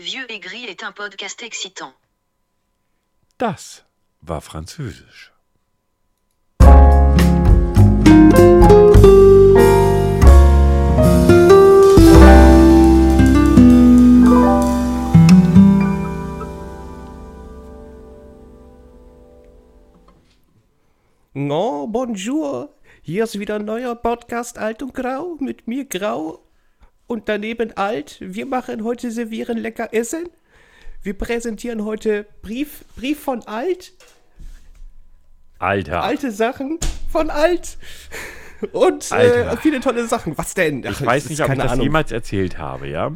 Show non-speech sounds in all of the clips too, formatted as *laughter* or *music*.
Vieux et Gris est un podcast excitant. Das war Französisch. No, bonjour. Hier ist wieder ein neuer Podcast Alt und Grau mit mir Grau und daneben Alt. Wir machen heute servieren lecker Essen. Wir präsentieren heute Brief, Brief von Alt, Alter. alte Sachen von Alt und äh, viele tolle Sachen. Was denn? Ich Ach, weiß es nicht, ob ich das Ahnung. jemals erzählt habe, ja.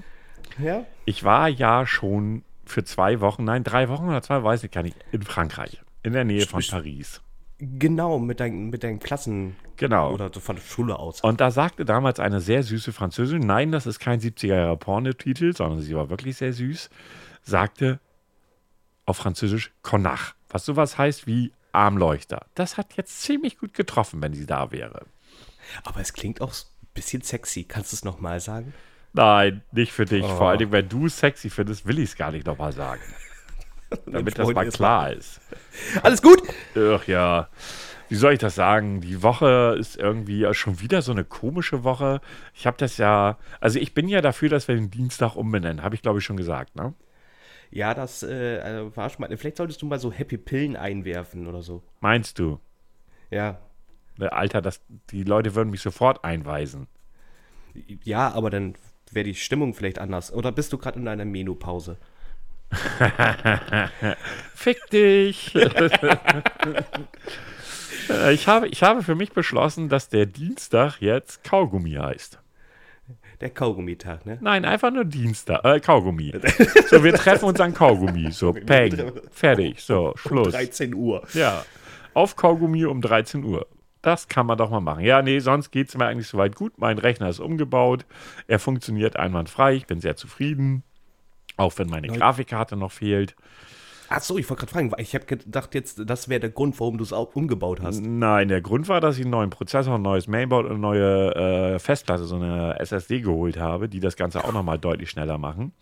Ja? Ich war ja schon für zwei Wochen, nein, drei Wochen oder zwei, weiß ich gar nicht, in Frankreich. In der Nähe von Paris. Genau, mit deinen, mit deinen Klassen Genau. oder so von der Schule aus. Und da sagte damals eine sehr süße Französin, nein, das ist kein 70er-Jahre Pornotitel, sondern sie war wirklich sehr süß, sagte auf Französisch Connach, was sowas heißt wie Armleuchter. Das hat jetzt ziemlich gut getroffen, wenn sie da wäre. Aber es klingt auch ein bisschen sexy. Kannst du es nochmal sagen? Nein, nicht für dich. Oh. Vor allem, wenn du es sexy findest, will ich es gar nicht nochmal sagen. *laughs* Damit das mal klar ist. Alles gut? Ach ja, wie soll ich das sagen? Die Woche ist irgendwie schon wieder so eine komische Woche. Ich habe das ja, also ich bin ja dafür, dass wir den Dienstag umbenennen, habe ich glaube ich schon gesagt, ne? Ja, das äh, äh, war schon mal. Vielleicht solltest du mal so Happy Pillen einwerfen oder so. Meinst du? Ja. Ne, Alter, das, die Leute würden mich sofort einweisen. Ja, aber dann wäre die Stimmung vielleicht anders. Oder bist du gerade in einer Menopause? *laughs* Fick dich! *laughs* Ich, habe, ich habe für mich beschlossen, dass der Dienstag jetzt Kaugummi heißt. Der Kaugummitag, ne? Nein, einfach nur Dienstag, äh, Kaugummi. So, wir treffen uns an Kaugummi. So, peng, fertig, so, Schluss. 13 Uhr. Ja, auf Kaugummi um 13 Uhr. Das kann man doch mal machen. Ja, nee, sonst geht es mir eigentlich soweit gut. Mein Rechner ist umgebaut. Er funktioniert einwandfrei. Ich bin sehr zufrieden. Auch wenn meine Grafikkarte noch fehlt. Ach so, ich wollte gerade fragen, weil ich habe gedacht jetzt, das wäre der Grund, warum du es auch umgebaut hast. Nein, der Grund war, dass ich einen neuen Prozessor, ein neues Mainboard und eine neue äh, Festplatte, so eine SSD geholt habe, die das Ganze auch nochmal deutlich schneller machen.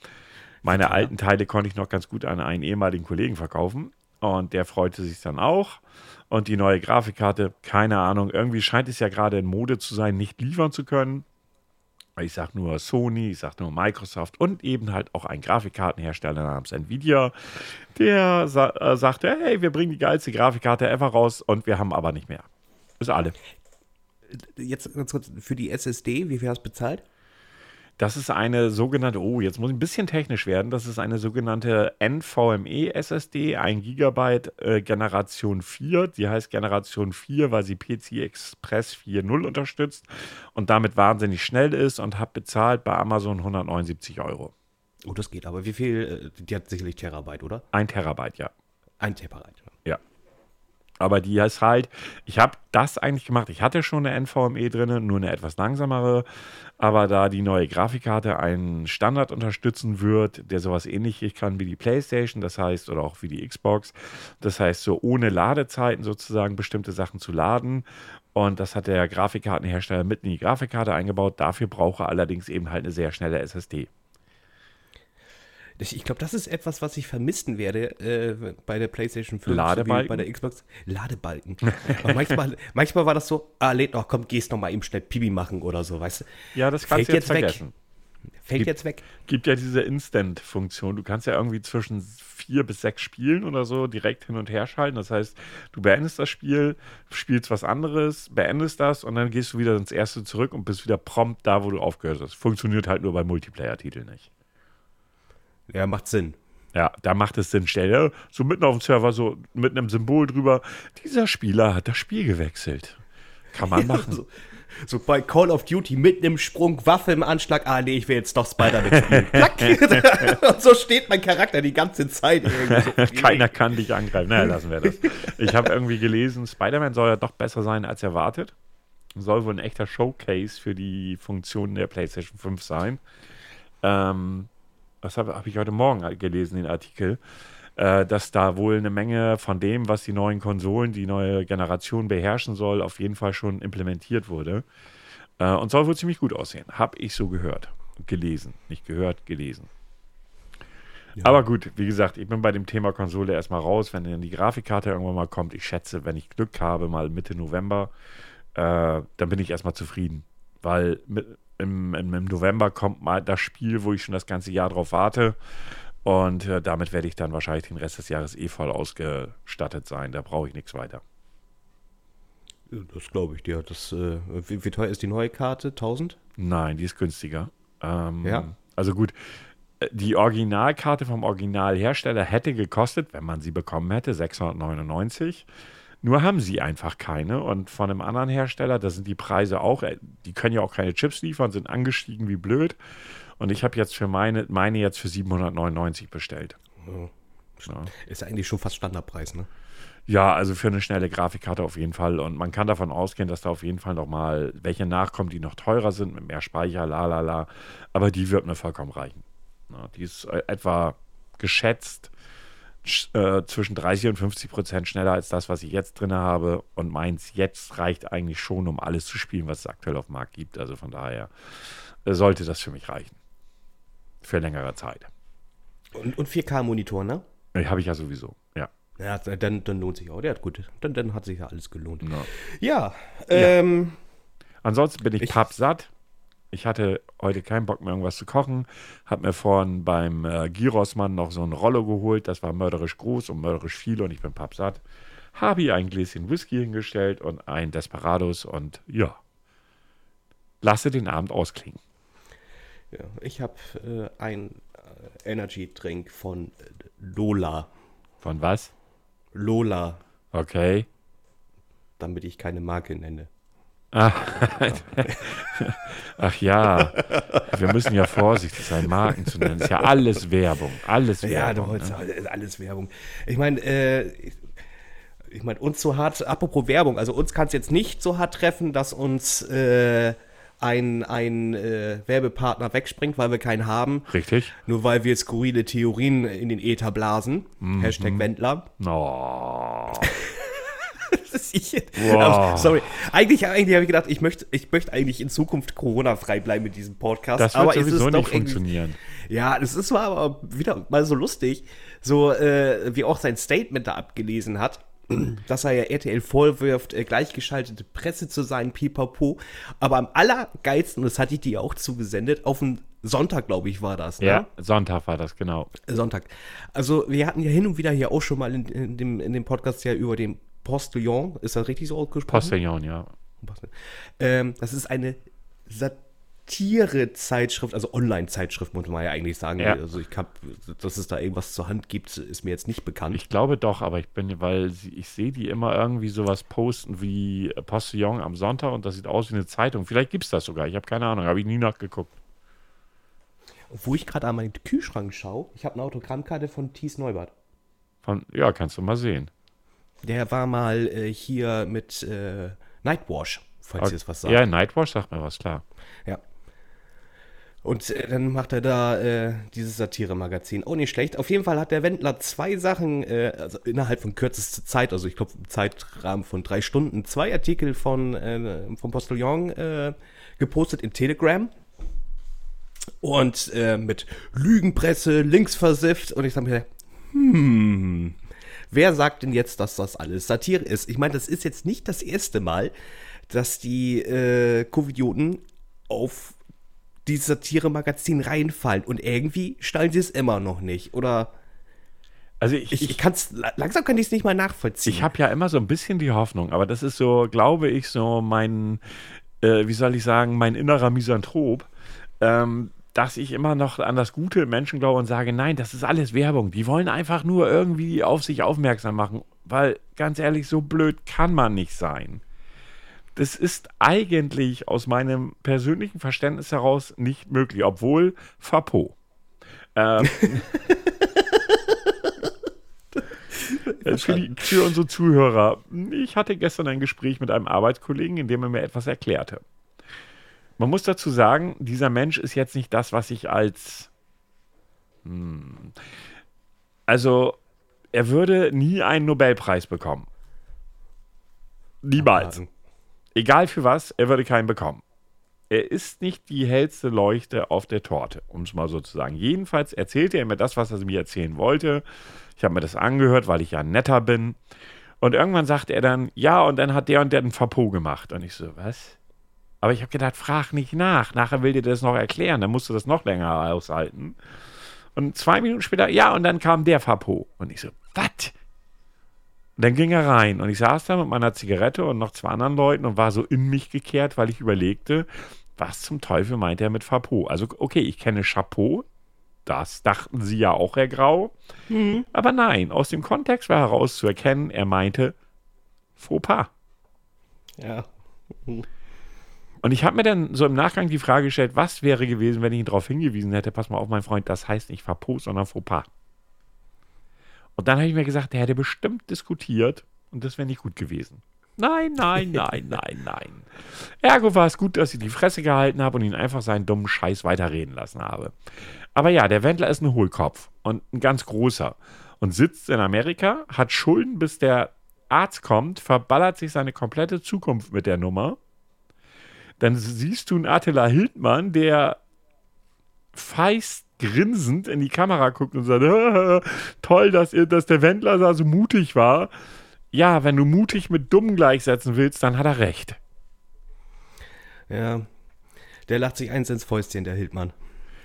Meine alten Teile konnte ich noch ganz gut an einen ehemaligen Kollegen verkaufen. Und der freute sich dann auch. Und die neue Grafikkarte, keine Ahnung, irgendwie scheint es ja gerade in Mode zu sein, nicht liefern zu können. Ich sag nur Sony, ich sag nur Microsoft und eben halt auch ein Grafikkartenhersteller namens Nvidia, der sa äh, sagte, hey, wir bringen die geilste Grafikkarte ever raus und wir haben aber nicht mehr. Ist alle. Jetzt ganz kurz, für die SSD, wie viel hast du bezahlt? Das ist eine sogenannte, oh, jetzt muss ich ein bisschen technisch werden. Das ist eine sogenannte NVMe SSD, 1 GB äh, Generation 4. Die heißt Generation 4, weil sie PCI Express 4.0 unterstützt und damit wahnsinnig schnell ist und habe bezahlt bei Amazon 179 Euro. Oh, das geht, aber wie viel? äh, Die hat sicherlich Terabyte, oder? Ein Terabyte, ja. Ein Terabyte. Ja. Aber die ist halt, ich habe das eigentlich gemacht. Ich hatte schon eine NVMe drin, nur eine etwas langsamere. Aber da die neue Grafikkarte einen Standard unterstützen wird, der sowas ähnliches kann wie die PlayStation, das heißt, oder auch wie die Xbox, das heißt, so ohne Ladezeiten sozusagen bestimmte Sachen zu laden. Und das hat der Grafikkartenhersteller mitten in die Grafikkarte eingebaut. Dafür brauche er allerdings eben halt eine sehr schnelle SSD. Ich, glaube, das ist etwas, was ich vermissen werde äh, bei der PlayStation 5. Ladebalken? Bei der Xbox. Ladebalken. Manchmal, *laughs* manchmal war das so, ah, lädt noch, komm, gehst noch mal eben schnell Pibi machen oder so, weißt du? Ja, das Fällt kannst du jetzt jetzt weg. vergessen. Fällt Gibt- jetzt weg. gibt ja diese Instant-Funktion. Du kannst ja irgendwie zwischen vier bis sechs Spielen oder so direkt hin und her schalten. Das heißt, du beendest das Spiel, spielst was anderes, beendest das und dann gehst du wieder ins erste zurück und bist wieder prompt da, wo du aufgehört hast. Funktioniert halt nur bei Multiplayer-Titeln nicht. Ja, macht Sinn. Ja, da macht es Sinn. Stell dir so mitten auf dem Server so mit einem Symbol drüber, dieser Spieler hat das Spiel gewechselt. Kann man *laughs* machen. So, so bei Call of Duty mit einem Sprung, Waffe im Anschlag, ah nee, ich will jetzt doch Spider-Man spielen. *laughs* Klack. Und *laughs* so steht mein Charakter die ganze Zeit. irgendwie so. Keiner kann dich angreifen. Naja, lassen wir das. Ich habe irgendwie gelesen, Spider-Man soll ja doch besser sein als erwartet. Soll wohl ein echter Showcase für die Funktionen der PlayStation 5 sein. Ähm, das habe hab ich heute Morgen gelesen, den Artikel, äh, dass da wohl eine Menge von dem, was die neuen Konsolen, die neue Generation beherrschen soll, auf jeden Fall schon implementiert wurde. Äh, und soll wohl ziemlich gut aussehen. Habe ich so gehört. Gelesen. Nicht gehört, gelesen. Aber gut, wie gesagt, ich bin bei dem Thema Konsole erstmal raus. Wenn dann die Grafikkarte irgendwann mal kommt, ich schätze, wenn ich Glück habe, mal Mitte November, äh, dann bin ich erstmal zufrieden. Weil mit, im, im, im November kommt mal das Spiel, wo ich schon das ganze Jahr drauf warte. Und äh, damit werde ich dann wahrscheinlich den Rest des Jahres eh voll ausgestattet sein. Da brauche ich nichts weiter. Das glaube ich dir. Das, äh, wie, wie teuer ist die neue Karte? 1000? Nein, die ist günstiger. Ähm, Ja. Also gut, äh, die Originalkarte vom Originalhersteller hätte gekostet, wenn man sie bekommen hätte, 699. Nur haben sie einfach keine. Und von einem anderen Hersteller, da sind die Preise auch, äh, die können ja auch keine Chips liefern, sind angestiegen wie blöd. Und ich habe jetzt für meine, meine jetzt für 799 bestellt. Ja. Ist eigentlich schon fast Standardpreis, ne? Ja, also für eine schnelle Grafikkarte auf jeden Fall. Und man kann davon ausgehen, dass da auf jeden Fall nochmal welche nachkommen, die noch teurer sind, mit mehr Speicher, la la la. Aber die wird mir vollkommen reichen. Ja, die ist äh, etwa geschätzt sch- äh, zwischen 30 und 50 Prozent schneller als das, was ich jetzt drin habe. Und meins jetzt reicht eigentlich schon, um alles zu spielen, was es aktuell auf dem Markt gibt. Also von daher äh, sollte das für mich reichen. Für längere Zeit. Und, und 4K-Monitor, ne? Äh, Habe ich ja sowieso. Ja. Ja, dann, dann lohnt sich auch. Der hat gut. Dann, dann hat sich ja alles gelohnt. Ja. Ja, ähm, Ansonsten bin ich, Ich- pappsatt. Ich hatte heute keinen Bock mehr, irgendwas zu kochen. Hab mir vorhin beim äh, Girosmann noch so ein Rollo geholt. Das war mörderisch groß und mörderisch viel und ich bin pappsatt. Habe ihr ein Gläschen Whisky hingestellt und ein Desperados und ja. Lasse den Abend ausklingen. ja, ich habe äh, ein äh, Energy-Drink von Lola. Von was? Lola, Okay. damit ich keine Marke nenne. *laughs* Ach ja. Wir müssen ja vorsichtig sein, Marken zu nennen. Ist ja alles Werbung. Alles Ja, Werbung. ne? ist alles- Werbung. Ich meine, äh, ich, ich meine, uns so hart, apropos Werbung, also uns kann es jetzt nicht so hart treffen, dass uns äh, ein, ein äh, Werbepartner wegspringt, weil wir keinen haben. Richtig? Nur weil wir skurrile Theorien in den Äther blasen. Mhm. Hashtag Wendler. Oh. *laughs* Wow. Sorry. Eigentlich, eigentlich habe ich gedacht, ich möchte, ich möchte eigentlich in Zukunft Corona-frei bleiben mit diesem Podcast. Das wird aber es sowieso ist nicht funktionieren. Ja, das ist zwar aber wieder mal so lustig, so äh, wie auch sein Statement da abgelesen hat, *clears throat* dass er ja RTL vorwirft, äh, gleichgeschaltete Presse zu sein, pipapo. Aber am allergeilsten, das hatte ich dir auch zugesendet, auf den Sonntag, glaube ich, war das. Ne? Ja, Sonntag war das, genau. Sonntag. Also wir hatten ja hin und wieder hier auch schon mal in, in, dem, in dem Podcast ja über den Postillon, ist das richtig so ausgesprochen? Postillon, ja. Ähm, das ist eine Satire-Zeitschrift, also Online-Zeitschrift, muss man ja eigentlich sagen. Ja. Also ich hab, dass es da irgendwas zur Hand gibt, ist mir jetzt nicht bekannt. Ich glaube doch, aber ich bin, weil ich sehe die immer irgendwie sowas posten wie Postillon am Sonntag und das sieht aus wie eine Zeitung. Vielleicht gibt es das sogar, ich habe keine Ahnung, habe ich nie nachgeguckt. Wo ich gerade an meinen Kühlschrank schaue, ich habe eine Autogrammkarte von Thies Neubert. Von, ja, kannst du mal sehen. Der war mal äh, hier mit äh, Nightwash, falls ihr es was sagt. Ja, Nightwatch sagt mir was, klar. Ja. Und äh, dann macht er da äh, dieses Satire-Magazin. Oh, nicht schlecht. Auf jeden Fall hat der Wendler zwei Sachen, äh, also innerhalb von kürzester Zeit, also ich glaube im Zeitrahmen von drei Stunden, zwei Artikel von äh, vom Postillon äh, gepostet in Telegram. Und äh, mit Lügenpresse, links versifft. Und ich sag mir, hm, wer sagt denn jetzt, dass das alles Satire ist? Ich meine, das ist jetzt nicht das erste Mal, dass die äh, Covidioten auf dieses Satire-Magazin reinfallen. Und irgendwie schnallen sie es immer noch nicht. Oder Also ich, ich, ich, ich kann's, langsam kann ich es nicht mal nachvollziehen. ich habe ja immer so ein bisschen die Hoffnung, aber das ist so, glaube ich, so mein, äh, wie soll ich sagen, mein innerer Misanthrop, ähm, dass ich immer noch an das gute Menschen glaube und sage, nein, das ist alles Werbung. Die wollen einfach nur irgendwie auf sich aufmerksam machen, weil ganz ehrlich, so blöd kann man nicht sein. Das ist eigentlich aus meinem persönlichen Verständnis heraus nicht möglich, obwohl Fapo. Ähm, *laughs* Äh, für, die, für unsere Zuhörer. Ich hatte gestern ein Gespräch mit einem Arbeitskollegen, in dem er mir etwas erklärte. Man muss dazu sagen, dieser Mensch ist jetzt nicht das, was ich als. Hm, also, er würde nie einen Nobelpreis bekommen. Niemals. Egal für was, er würde keinen bekommen. er ist nicht die hellste Leuchte auf der Torte, um es mal so zu sagen. Jedenfalls erzählte er mir das, was er mir erzählen wollte. Ich habe mir das angehört, weil ich ja netter bin. Und irgendwann sagte er dann, ja, und dann hat der und der einen Verpo gemacht. Und ich so, was? Aber ich habe gedacht, frag nicht nach. Nachher will dir das noch erklären. Dann musst du das noch länger aushalten. Und zwei Minuten später, ja, und dann kam der Verpo. Und ich so, was? Dann ging er rein und ich saß da mit meiner Zigarette und noch zwei anderen Leuten und war so in mich gekehrt, weil ich überlegte, was zum Teufel meint er mit Chapeau? Also, okay, ich kenne Chapeau, das dachten sie ja auch, Herr Grau. Mhm. Aber nein, aus dem Kontext war herauszuerkennen, er meinte Fauxpas. Ja. Mhm. Und ich habe mir dann so im Nachgang die Frage gestellt, was wäre gewesen, wenn ich ihn darauf hingewiesen hätte, pass mal auf, mein Freund, das heißt nicht Fauxpas, sondern Fauxpas. Und dann habe ich mir gesagt, der hätte bestimmt diskutiert und das wäre nicht gut gewesen. Nein, nein, *laughs* nein, nein, nein. Ergo war es gut, dass ich die Fresse gehalten habe und ihn einfach seinen dummen Scheiß weiterreden lassen habe. Aber ja, der Wendler ist ein Hohlkopf und ein ganz großer und sitzt in Amerika, hat Schulden, bis der Arzt kommt, verballert sich seine komplette Zukunft mit der Nummer. Dann siehst du einen Attila Hildmann, der feist grinsend in die Kamera guckt und sagt, *laughs* toll, dass, dass der Wendler da so mutig war. Ja, wenn du mutig mit dumm gleichsetzen willst, dann hat er recht. Ja, der lacht sich eins ins Fäustchen, der Hildmann.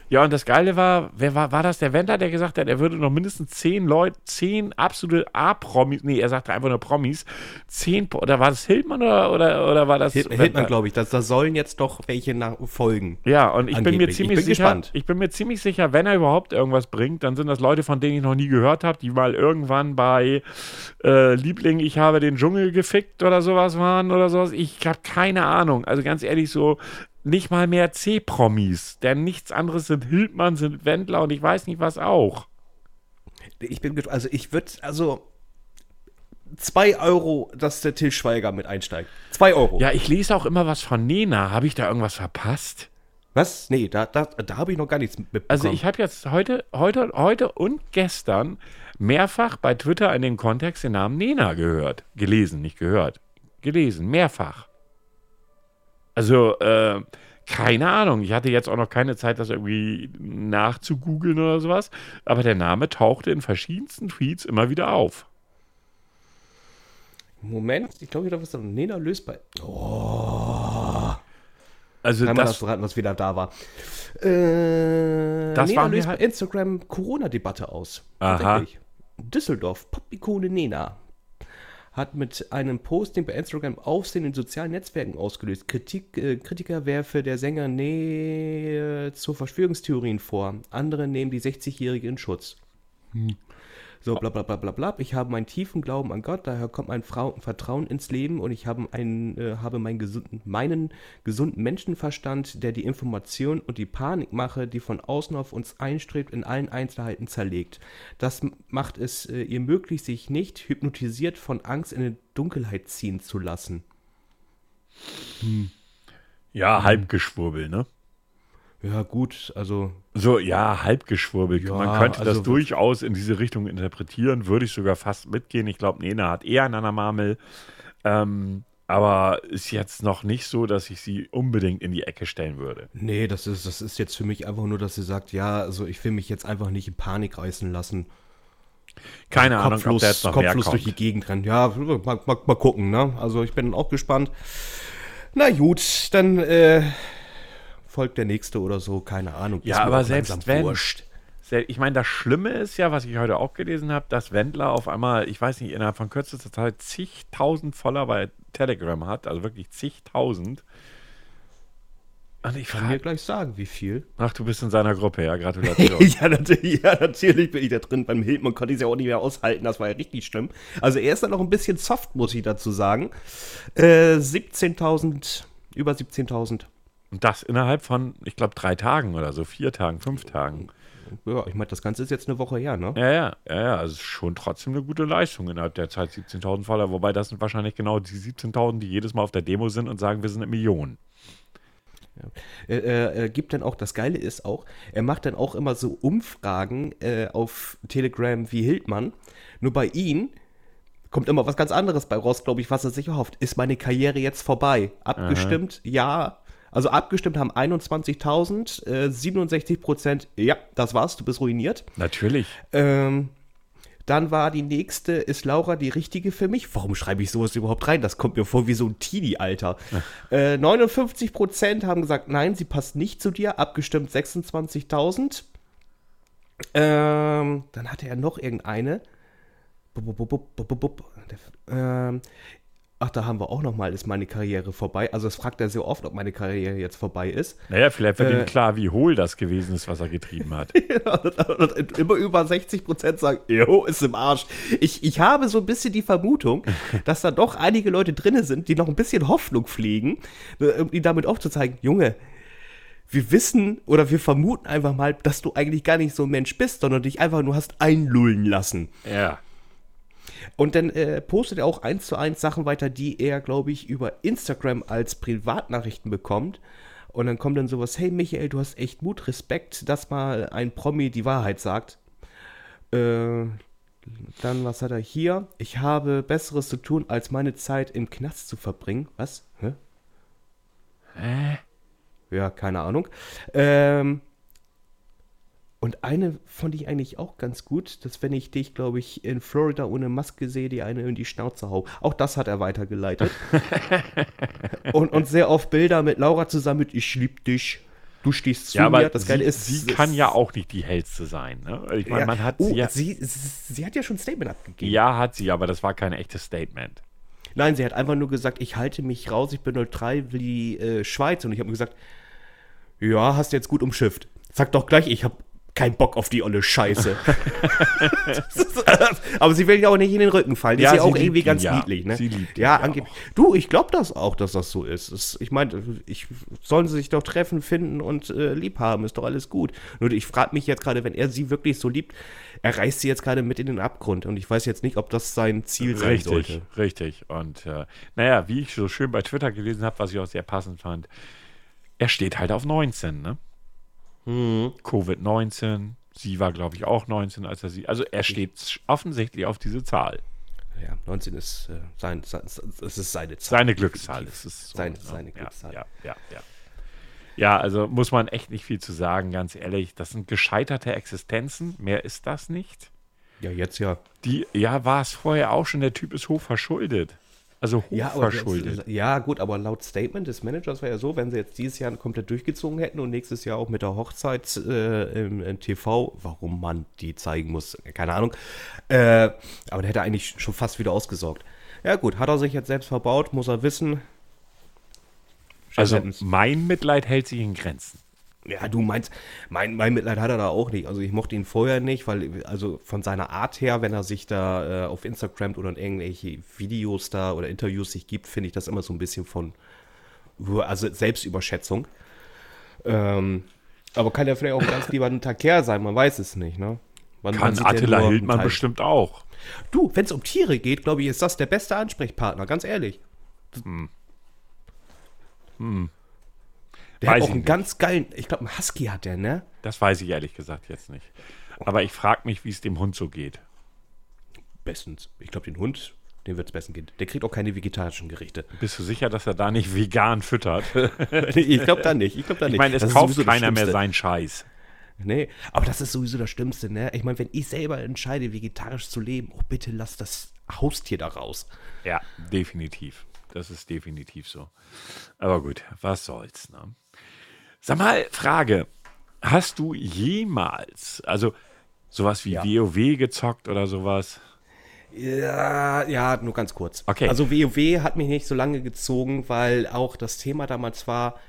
Ja, und das Geile war, wer war, war das der Wendler, der gesagt hat, er würde noch mindestens zehn Leute, zehn absolute A-Promis, nee, er sagte einfach nur Promis, zehn, oder war das Hildmann oder, oder, oder war das Hil Hildmann, glaube ich, da sollen jetzt doch welche nach folgen. Ja, und ich angeblich. bin mir ziemlich ich bin sicher, gespannt. ich bin mir ziemlich sicher, wenn er überhaupt irgendwas bringt, dann sind das Leute, von denen ich noch nie gehört habe, die mal irgendwann bei äh, Liebling, ich habe den Dschungel gefickt oder sowas waren oder sowas. Ich habe keine Ahnung. Also ganz ehrlich, so nicht mal mehr C-Promis, denn nichts anderes sind Hildmann, sind Wendler und ich weiß nicht was auch. Ich bin, also ich würde, also zwei Euro, dass der Till Schweiger mit einsteigt. Zwei Euro. Ja, ich lese auch immer was von Nena. Habe ich da irgendwas verpasst? Was? Nee, da, da, da habe ich noch gar nichts mitbekommen. Also ich habe jetzt heute, heute, heute und gestern mehrfach bei Twitter in dem Kontext den Namen Nena gehört. Gelesen, nicht gehört. Gelesen, mehrfach. Also, äh, keine Ahnung. Ich hatte jetzt auch noch keine Zeit, das irgendwie nachzugoogeln oder sowas. Aber der Name tauchte in verschiedensten Tweets immer wieder auf. Moment, ich glaube, da was Nena löst bei. Oh. Also Kann das, das raten, was wieder da war. Äh, das Nena löst halt bei Instagram Corona-Debatte aus. Aha. Düsseldorf, Pop-Ikone Nena hat mit einem Posting bei Instagram Aufsehen in sozialen Netzwerken ausgelöst. Kritik, äh, Kritiker werfe der Sänger Nähe zu Verschwörungstheorien vor. Andere nehmen die 60-Jährige in Schutz. Hm. So, bla bla bla bla bla. Ich habe meinen tiefen Glauben an Gott, daher kommt mein Frau Vertrauen ins Leben und ich habe, einen, äh, habe meinen, gesunden, meinen gesunden Menschenverstand, der die Information und die Panikmache, die von außen auf uns einstrebt, in allen Einzelheiten zerlegt. Das macht es äh, ihr möglich, sich nicht hypnotisiert von Angst in die Dunkelheit ziehen zu lassen. Hm. Ja, Halbgeschwurbel, ne? Ja, gut, also. So, ja, halbgeschwurbelt. Ja, Man könnte also das durchaus in diese Richtung interpretieren, würde ich sogar fast mitgehen. Ich glaube, Nena hat eher einen Anamamel. Ähm, aber ist jetzt noch nicht so, dass ich sie unbedingt in die Ecke stellen würde. Nee, das ist, das ist jetzt für mich einfach nur, dass sie sagt, ja, also ich will mich jetzt einfach nicht in Panik reißen lassen. Keine Ahnung, kopflos, ob der jetzt noch kopflos durch die Gegend rennt. Ja, mal, mal, mal, gucken, ne? Also ich bin auch gespannt. Na gut, dann äh, folgt der nächste oder so, keine Ahnung. Ja, aber selbst wenn. Wurscht. Ich meine, das Schlimme ist ja, was ich heute auch gelesen habe, dass Wendler auf einmal, ich weiß nicht, innerhalb von kürzester Zeit zigtausend Follower bei Telegram hat, also wirklich zigtausend. Und ich kann mir gleich sagen, wie viel. Ach, du bist in seiner Gruppe, ja, *laughs* Gratulation. ja, natürlich, ja, natürlich bin ich da drin. Beim Hildmann konnte ich es ja auch nicht mehr aushalten, das war ja richtig schlimm. Also er ist dann noch ein bisschen soft, muss ich dazu sagen. Äh, 17.000, über 17.000 und das innerhalb von, ich glaube, drei Tagen oder so, vier Tagen, fünf Tagen. Ja, ich meine, das Ganze ist jetzt eine Woche her, ne? Ja, ja, ja, ja. Also schon trotzdem eine gute Leistung innerhalb der Zeit 17.000 Follower. Wobei das sind wahrscheinlich genau die 17.000, die jedes Mal auf der Demo sind und sagen, wir sind eine Million. Ja. Er, er, er, gibt dann auch, das Geile ist auch, er macht dann auch immer so Umfragen äh, auf Telegram wie Hildmann. Nur bei ihm kommt immer was ganz anderes bei raus, glaube ich, was er sich erhofft. Ist meine Karriere jetzt vorbei? Abgestimmt? Aha. Ja Also abgestimmt haben 21.000, äh, 67 Prozent, ja, das war's, du bist ruiniert. Natürlich. Ähm, dann war die nächste, ist Laura die richtige für mich? Warum schreibe ich sowas überhaupt rein? Das kommt mir vor wie so ein Teenie, Alter. Äh, 59% haben gesagt, nein, sie passt nicht zu dir. Abgestimmt 26.000. Ähm, dann hatte er noch irgendeine. Bub, bub, bub. Ähm, ach, da haben wir auch noch mal, ist meine Karriere vorbei. Also das fragt er sehr oft, ob meine Karriere jetzt vorbei ist. Naja, vielleicht wird Äh, ihm klar, wie hohl das gewesen ist, was er getrieben hat. *laughs* Und immer über 60 Prozent sagen, jo, ist im Arsch. Ich, ich habe so ein bisschen die Vermutung, *laughs* dass da doch einige Leute drin sind, die noch ein bisschen Hoffnung pflegen, äh, um ihnen damit aufzuzeigen, Junge, wir wissen oder wir vermuten einfach mal, dass du eigentlich gar nicht so ein Mensch bist, sondern dich einfach nur hast einlullen lassen. ja. Und dann äh, postet er auch eins zu eins Sachen weiter, die er, glaube ich, über Instagram als Privatnachrichten bekommt. Und dann kommt dann sowas, hey Michael, du hast echt Mut, Respekt, dass mal ein Promi die Wahrheit sagt. Äh, dann, was hat er hier? Ich habe Besseres zu tun, als meine Zeit im Knast zu verbringen. Was? Hä? Hä? Ja, keine Ahnung. Ähm, und eine fand ich eigentlich auch ganz gut, dass wenn ich dich, glaube ich, in Florida ohne Maske sehe, die eine in die Schnauze hau. Auch das hat er weitergeleitet. *laughs* und, und sehr oft Bilder mit Laura zusammen mit Ich lieb dich, du stehst zu Ja, mir. Das sie, Geile ist, sie kann ja auch nicht die hellste sein. Ne? Ich meine, ja, man hat oh, sie ja, sie, sie, sie hat ja schon ein Statement abgegeben. ja, hat sie, aber das war kein echtes Statement. Nein, sie hat einfach nur gesagt, ich halte mich raus, ich bin neutral wie die äh, Schweiz. Und ich habe mir gesagt, ja, hast du jetzt gut umschifft. Sag doch gleich, ich habe keinen Bock auf die olle Scheiße. *laughs* Aber sie will ja auch nicht in den Rücken fallen. Die Ja, ist ja auch irgendwie ihn, ganz ja. niedlich, ne? Sie liebt ihn, ja, ja angeblich. Du, ich glaube das auch, dass das so ist. Es, ich meine, ich, sollen sie sich doch treffen, finden und äh, lieb haben, ist doch alles gut. Nur ich frage mich jetzt gerade, wenn er sie wirklich so liebt, er reißt sie jetzt gerade mit in den Abgrund. Und ich weiß jetzt nicht, ob das sein Ziel sein Richtig, sollte. richtig. Und äh, naja, wie ich so schön bei Twitter gelesen habe, was ich auch sehr passend fand, er steht halt auf 19, ne? Mhm. Covid-19, sie war, glaube ich, auch 19, als er sie. Also er steht offensichtlich auf diese Zahl. Ja, 19 ist, äh, sein, sein, es ist seine Zahl. Seine Glückszahl ist es. So, Seine- ne? seine Ja, Glückszahl. Ja, ja, ja. Ja, also muss man echt nicht viel zu sagen, ganz ehrlich. Das sind gescheiterte Existenzen, mehr ist das nicht. Ja, jetzt ja. Die, ja, war es vorher auch schon, der Typ ist hochverschuldet. Also Ja, hochverschuldet. jetzt, ja, gut, aber laut Statement des Managers war ja so, wenn sie jetzt dieses Jahr komplett durchgezogen hätten und nächstes Jahr auch mit der Hochzeit äh, im, im TV, warum man die zeigen muss, keine Ahnung. Äh, aber der hätte eigentlich schon fast wieder ausgesorgt. Ja, gut, hat er sich jetzt selbst verbaut, muss er wissen. also mein Mitleid hält sich in Grenzen. Ja, du meinst, mein, mein Mitleid hat er da auch nicht. Also ich mochte ihn vorher nicht, weil, also von seiner Art her, wenn er sich da äh, auf Instagram oder in irgendwelche Videos da oder Interviews sich gibt, finde ich das immer so ein bisschen von, also Selbstüberschätzung. Ähm, aber kann ja vielleicht auch ein ganz lieber netter Kerl sein, man weiß es nicht, ne? Man, man Kann ja Attila einen Hildmann bestimmt auch. Du, wenn es um Tiere geht, glaube ich, ist das der beste Ansprechpartner, ganz ehrlich. Der Weiß hat auch einen nicht. ganz geilen, ich glaube, einen Husky hat der, ne? Das weiß ich ehrlich gesagt jetzt nicht. Aber ich frage mich, wie es dem Hund so geht. Bestens. Ich glaube, den Hund, dem wird es bestens gehen. Der kriegt auch keine vegetarischen Gerichte. Bist du sicher, dass er da nicht vegan füttert? *laughs* ich glaube da nicht. Ich glaube da nicht. Ich meine, es Das kauft keiner mehr seinen Scheiß. Nee, aber das ist sowieso das Schlimmste, ne? Ich meine, wenn ich selber entscheide, vegetarisch zu leben, oh bitte lass das Haustier da raus. Ja, definitiv. Das ist definitiv so. Aber gut, was soll's, ne? Sag mal, Frage. Hast du jemals, also sowas wie Ja. WoW gezockt oder sowas? Ja, ja, nur ganz kurz. Okay. Also WoW hat mich nicht so lange gezogen, weil auch das Thema damals war,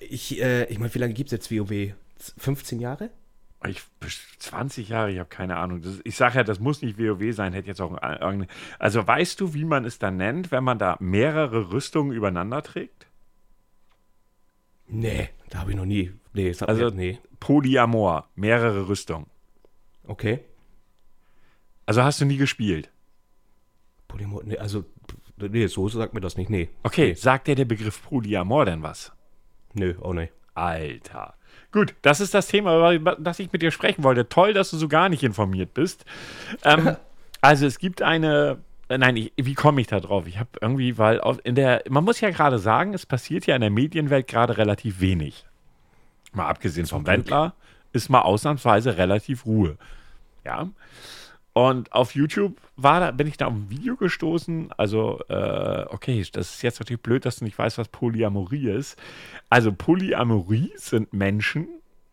ich, äh, ich meine, wie lange gibt es jetzt WoW? 15 Jahre? Ich, 20 Jahre, ich habe keine Ahnung. Das, ich sage ja, das muss nicht WoW sein, hätte jetzt auch ein- irgendeine. Also weißt du, wie man es dann nennt, wenn man da mehrere Rüstungen übereinander trägt? Nee, da habe ich noch nie. Nee, das Also mir, nee. Polyamor, mehrere Rüstungen. Okay. Also hast du nie gespielt. Polymo nee, also, nee, so sagt mir das nicht. Nee. Okay, sagt dir der Begriff Polyamor denn was? Nö, auch nicht. Alter. Gut, das ist das Thema, über das ich mit dir sprechen wollte. Toll, dass du so gar nicht informiert bist. Ähm, *laughs* also es gibt eine nein, ich, wie komme ich da drauf? Ich habe irgendwie, weil in der, man muss ja gerade sagen, es passiert ja in der Medienwelt gerade relativ wenig. Mal abgesehen vom Wendler ist mal ausnahmsweise relativ Ruhe. Ja. Und auf YouTube war da, bin ich da auf ein Video gestoßen. Also, äh, okay, das ist jetzt natürlich blöd, dass du nicht weißt, was Polyamorie ist. Also, Polyamorie sind Menschen,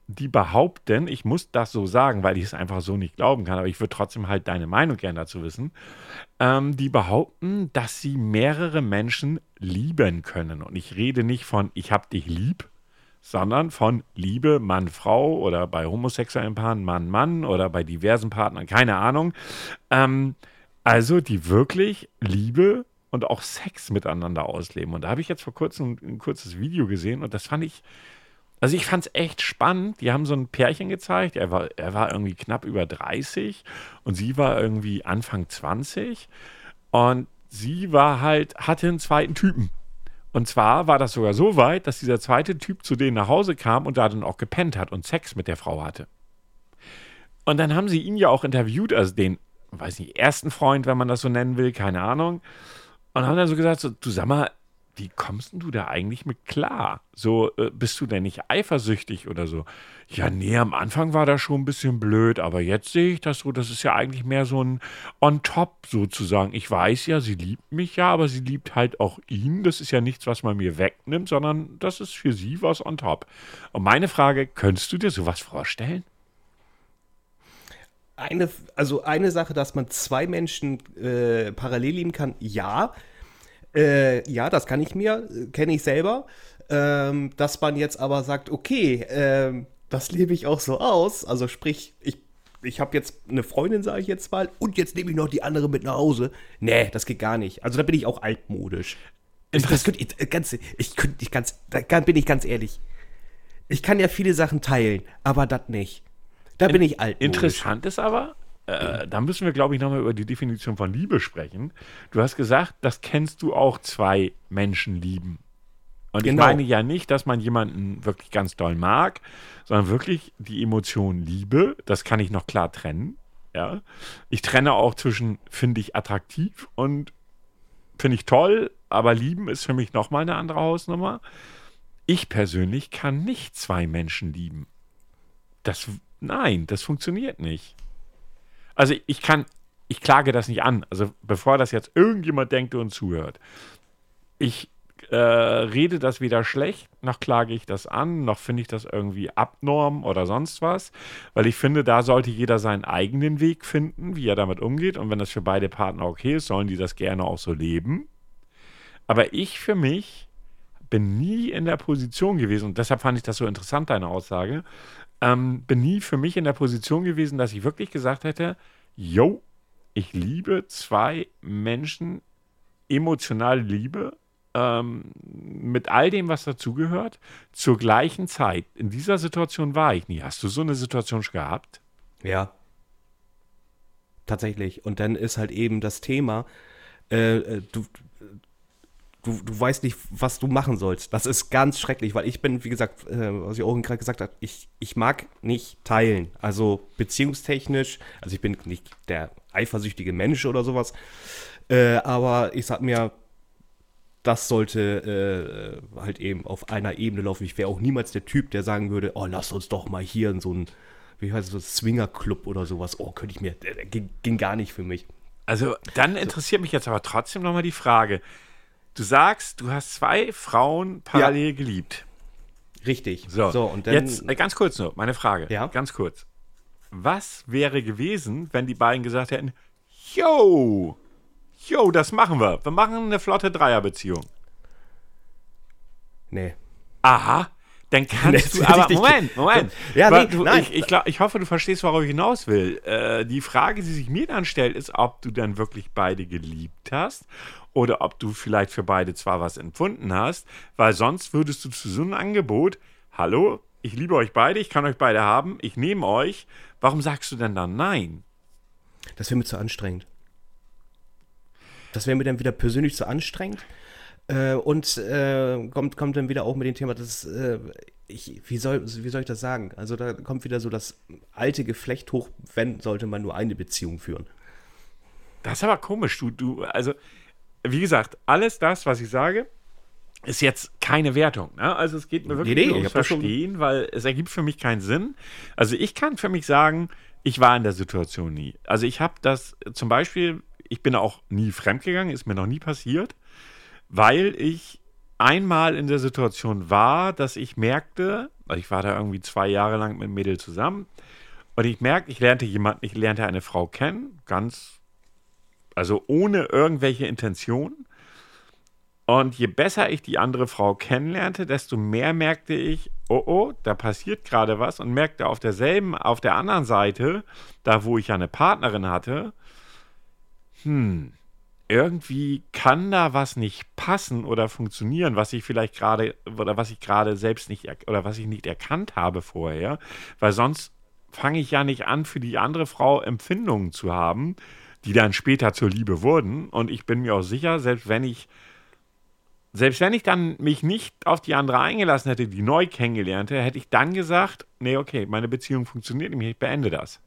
die behaupten, ich muss das so sagen, weil ich es einfach so nicht glauben kann, aber ich würde trotzdem halt deine Meinung gerne dazu wissen, ähm, die behaupten, dass sie mehrere Menschen lieben können. Und ich rede nicht von, ich hab dich lieb, sondern von Liebe Mann-Frau oder bei homosexuellen Paaren Mann-Mann oder bei diversen Partnern, keine Ahnung. Ähm, also die wirklich Liebe und auch Sex miteinander ausleben. Und da habe ich jetzt vor kurzem ein, ein kurzes Video gesehen und das fand ich, also ich fand es echt spannend. Die haben so ein Pärchen gezeigt, er war, er war irgendwie knapp über 30 und sie war irgendwie Anfang 20 und sie war halt, hatte einen zweiten Typen. Und zwar war das sogar so weit, dass dieser zweite Typ zu denen nach Hause kam und da dann auch gepennt hat und Sex mit der Frau hatte. Und dann haben sie ihn ja auch interviewt, also den, weiß nicht, ersten Freund, wenn man das so nennen will, keine Ahnung. Und haben dann so gesagt, so, du sag mal, wie kommst du da eigentlich mit klar? So, äh, bist du denn nicht eifersüchtig oder so? Ja, nee, am Anfang war das schon ein bisschen blöd, aber jetzt sehe ich das so, das ist ja eigentlich mehr so ein On-Top sozusagen. Ich weiß ja, sie liebt mich ja, aber sie liebt halt auch ihn. Das ist ja nichts, was man mir wegnimmt, sondern das ist für sie was on top. Und meine Frage, könntest du dir sowas vorstellen? Eine, also eine Sache, dass man zwei Menschen äh, parallel lieben kann, ja. Äh, ja, das kann ich mir, äh, kenne ich selber. Ähm, dass man jetzt aber sagt, okay, ähm, das lebe ich auch so aus. Also sprich, ich, ich habe jetzt eine Freundin, sage ich jetzt mal, und jetzt nehme ich noch die andere mit nach Hause. Nee, das geht gar nicht. Also da bin ich auch altmodisch. Das, könnt, ich, äh, ganz, ich könnte nicht ganz, da bin ich ganz ehrlich. Ich kann ja viele Sachen teilen, aber das nicht. Da bin ich altmodisch. Interessant ist aber, äh, da müssen wir, glaube ich, nochmal über die Definition von Liebe sprechen. Du hast gesagt, das kennst du auch zwei Menschen lieben. Und genau. ich meine ja nicht, dass man jemanden wirklich ganz doll mag, sondern wirklich die Emotion Liebe. Das kann ich noch klar trennen. Ja. Ich trenne auch zwischen finde ich attraktiv und finde ich toll, aber lieben ist für mich nochmal eine andere Hausnummer. Ich persönlich kann nicht zwei Menschen lieben. Das, nein, das funktioniert nicht. Also ich kann, ich klage das nicht an. Also bevor das jetzt irgendjemand denkt und zuhört. Ich äh, rede das weder schlecht, noch klage ich das an, noch finde ich das irgendwie abnorm oder sonst was, weil ich finde, da sollte jeder seinen eigenen Weg finden, wie er damit umgeht. Und wenn das für beide Partner okay ist, sollen die das gerne auch so leben. Aber ich für mich bin nie in der Position gewesen, und deshalb fand ich das so interessant, deine Aussage, ähm, bin nie für mich in der Position gewesen, dass ich wirklich gesagt hätte, yo, ich liebe zwei Menschen, emotionale Liebe, ähm, mit all dem, was dazugehört, zur gleichen Zeit. In dieser Situation war ich nie. Hast du so eine Situation schon gehabt? Ja. Tatsächlich. Und dann ist halt eben das Thema, äh, äh du, du, du weißt nicht, was du machen sollst. Das ist ganz schrecklich, weil ich bin, wie gesagt, äh, was ich auch gerade gesagt habe, ich, ich mag nicht teilen. Also beziehungstechnisch, also ich bin nicht der eifersüchtige Mensch oder sowas. Äh, aber ich sag mir, das sollte äh, halt eben auf einer Ebene laufen. Ich wäre auch niemals der Typ, der sagen würde, oh, lass uns doch mal hier in so ein, wie heißt es, Swinger-Club oder sowas. Oh, könnte ich mir, ging, ging, gar nicht für mich. Also, dann interessiert mich jetzt aber trotzdem nochmal die Frage. Du sagst, du hast zwei Frauen parallel ja. geliebt. Richtig. So, so und dann, jetzt äh, ganz kurz nur, meine Frage. Ja. Ganz kurz. Was wäre gewesen, wenn die beiden gesagt hätten, yo, yo, das machen wir. Wir machen eine flotte Dreierbeziehung. Nee. Aha. Dann kannst nee, du aber, Moment, Moment. Ja, nee, du, ich, ich, glaub, ich hoffe, du verstehst, worauf ich hinaus will. Äh, die Frage, die sich mir dann stellt, ist, ob du dann wirklich beide geliebt hast oder ob du vielleicht für beide zwar was empfunden hast, weil sonst würdest du zu so einem Angebot, hallo, ich liebe euch beide, ich kann euch beide haben, ich nehme euch, warum sagst du denn dann nein? Das wäre mir zu anstrengend. Das wäre mir dann wieder persönlich zu anstrengend. Äh, und äh, kommt, kommt dann wieder auch mit dem Thema, dass äh, ich, wie, soll, wie soll ich das sagen? Also da kommt wieder so das alte Geflecht hoch, wenn sollte man nur eine Beziehung führen. Das ist aber komisch. Du, du, also, wie gesagt, alles das, was ich sage, ist jetzt keine Wertung. Ne? Also es geht mir wirklich Nee, nee, ums Verstehen, weil es ergibt für mich keinen Sinn. Also ich kann für mich sagen, ich war in der Situation nie. Also ich habe das zum Beispiel, ich bin auch nie fremdgegangen, ist mir noch nie passiert, weil ich einmal in der Situation war, dass ich merkte, also ich war da irgendwie zwei Jahre lang mit einem Mädel zusammen und ich merkte, ich lernte jemanden, ich lernte eine Frau kennen, ganz, also ohne irgendwelche Intention. Und je besser ich die andere Frau kennenlernte, desto mehr merkte ich, oh oh, da passiert gerade was und merkte auf derselben, auf der anderen Seite, da wo ich ja eine Partnerin hatte, hm, irgendwie kann da was nicht passen oder funktionieren, was ich vielleicht gerade oder was ich gerade selbst nicht er- oder was ich nicht erkannt habe vorher, weil sonst fange ich ja nicht an, für die andere Frau Empfindungen zu haben, die dann später zur Liebe wurden. Und ich bin mir auch sicher, selbst wenn ich selbst wenn ich dann mich nicht auf die andere eingelassen hätte, die neu kennengelernt hätte, hätte ich dann gesagt, nee, okay, meine Beziehung funktioniert nicht, ich beende das.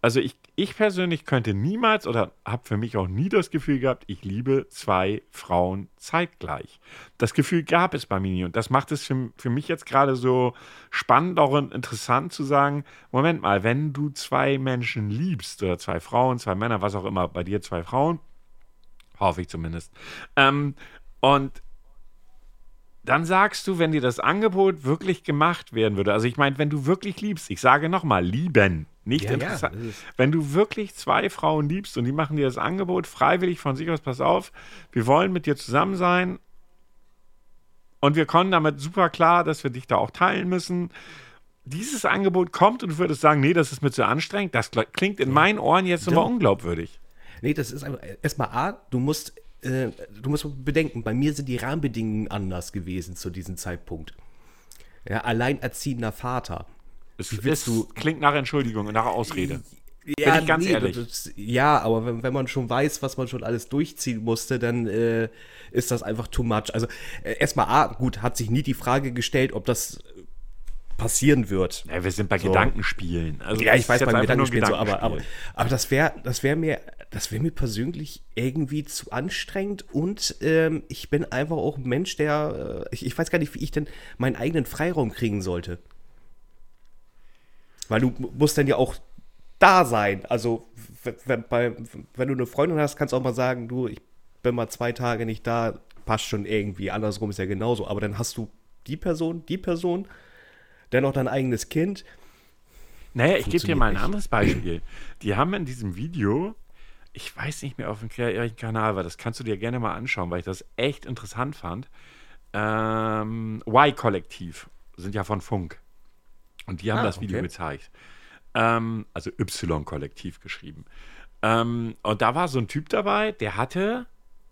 Also ich, ich persönlich könnte niemals oder habe für mich auch nie das Gefühl gehabt, ich liebe zwei Frauen zeitgleich. Das Gefühl gab es bei mir nie und das macht es für, für mich jetzt gerade so spannend auch und interessant zu sagen, Moment mal, wenn du zwei Menschen liebst oder zwei Frauen, zwei Männer, was auch immer, bei dir zwei Frauen, hoffe ich zumindest, ähm, und dann sagst du, wenn dir das Angebot wirklich gemacht werden würde, also ich meine, wenn du wirklich liebst, ich sage nochmal, lieben, nicht Ja, ja, interessant. ist- wenn du wirklich zwei Frauen liebst und die machen dir das Angebot freiwillig von sich aus, pass auf, wir wollen mit dir zusammen sein und wir kommen damit super klar, dass wir dich da auch teilen müssen. Dieses Angebot kommt und du würdest sagen, nee, das ist mir zu anstrengend, das kl- klingt in meinen Ohren jetzt immer unglaubwürdig. Nee, das ist einfach, erstmal A, du musst, äh, du musst bedenken, bei mir sind die Rahmenbedingungen anders gewesen zu diesem Zeitpunkt. Ja, alleinerziehender Vater. Es, es du- klingt nach Entschuldigung und nach Ausrede. Ja, ich ganz ehrlich. Das, ja, aber wenn, wenn man schon weiß, was man schon alles durchziehen musste, dann äh, ist das einfach too much. Also äh, erstmal A, gut, hat sich nie die Frage gestellt, ob das passieren wird. Ja, wir sind bei So. Gedankenspielen. Also Ja, ich weiß nur Gedankenspielen so, aber, aber, aber das wäre das wär mir, das wäre mir persönlich irgendwie zu anstrengend und ähm, ich bin einfach auch ein Mensch, der, äh, ich, ich weiß gar nicht, wie ich denn meinen eigenen Freiraum kriegen sollte. Weil du musst dann ja auch da sein. Also, wenn, wenn, du eine Freundin hast, kannst du auch mal sagen, du, ich bin mal zwei Tage nicht da, passt schon irgendwie. Andersrum ist ja genauso. Aber dann hast du die Person, die Person, dann noch dein eigenes Kind. Naja, ich gebe dir mal ein anderes Beispiel. Die haben in diesem Video, ich weiß nicht mehr auf dem welchen Kanal war, das kannst du dir gerne mal anschauen, weil ich das echt interessant fand. Ähm, Y-Kollektiv sind ja von Funk. Und die haben Ah, das Video okay. gezeigt. Ähm, also Y-Kollektiv geschrieben. Ähm, und da war so ein Typ dabei, der hatte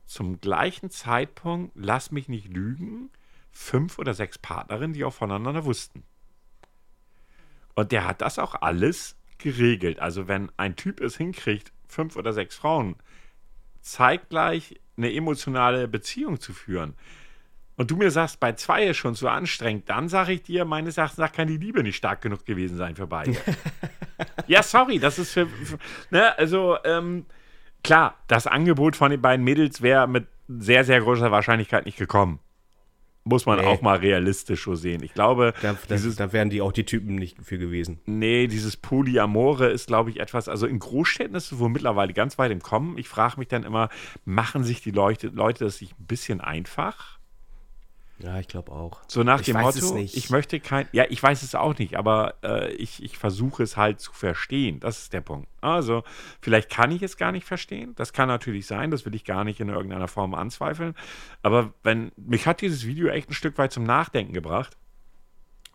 zum gleichen Zeitpunkt, lass mich nicht lügen, fünf oder sechs Partnerinnen, die auch voneinander wussten. Und der hat das auch alles geregelt. Also wenn ein Typ es hinkriegt, fünf oder sechs Frauen zeitgleich eine emotionale Beziehung zu führen, und du mir sagst, bei zwei ist schon zu anstrengend, dann sage ich dir, meines Erachtens nach kann die Liebe nicht stark genug gewesen sein für beide. *laughs* ja, sorry, das ist für, für ne, also ähm, klar, das Angebot von den beiden Mädels wäre mit sehr, sehr großer Wahrscheinlichkeit nicht gekommen. Muss man Nee. auch mal realistisch so sehen. Ich glaube, Da, da, dieses, da wären die auch die Typen nicht für gewesen. Nee, dieses Polyamore ist, glaube ich, etwas, also in Großstädten ist es wohl mittlerweile ganz weit im Kommen. Ich frage mich dann immer, machen sich die Leute, Leute das sich ein bisschen einfach? Ja, ich glaube auch. So nach Ich dem weiß es Motto, ich möchte kein, ja, ich weiß es auch nicht, aber äh, ich, ich versuche es halt zu verstehen. Das ist der Punkt. Also, vielleicht kann ich es gar nicht verstehen. Das kann natürlich sein, das will ich gar nicht in irgendeiner Form anzweifeln. Aber wenn, mich hat dieses Video echt ein Stück weit zum Nachdenken gebracht,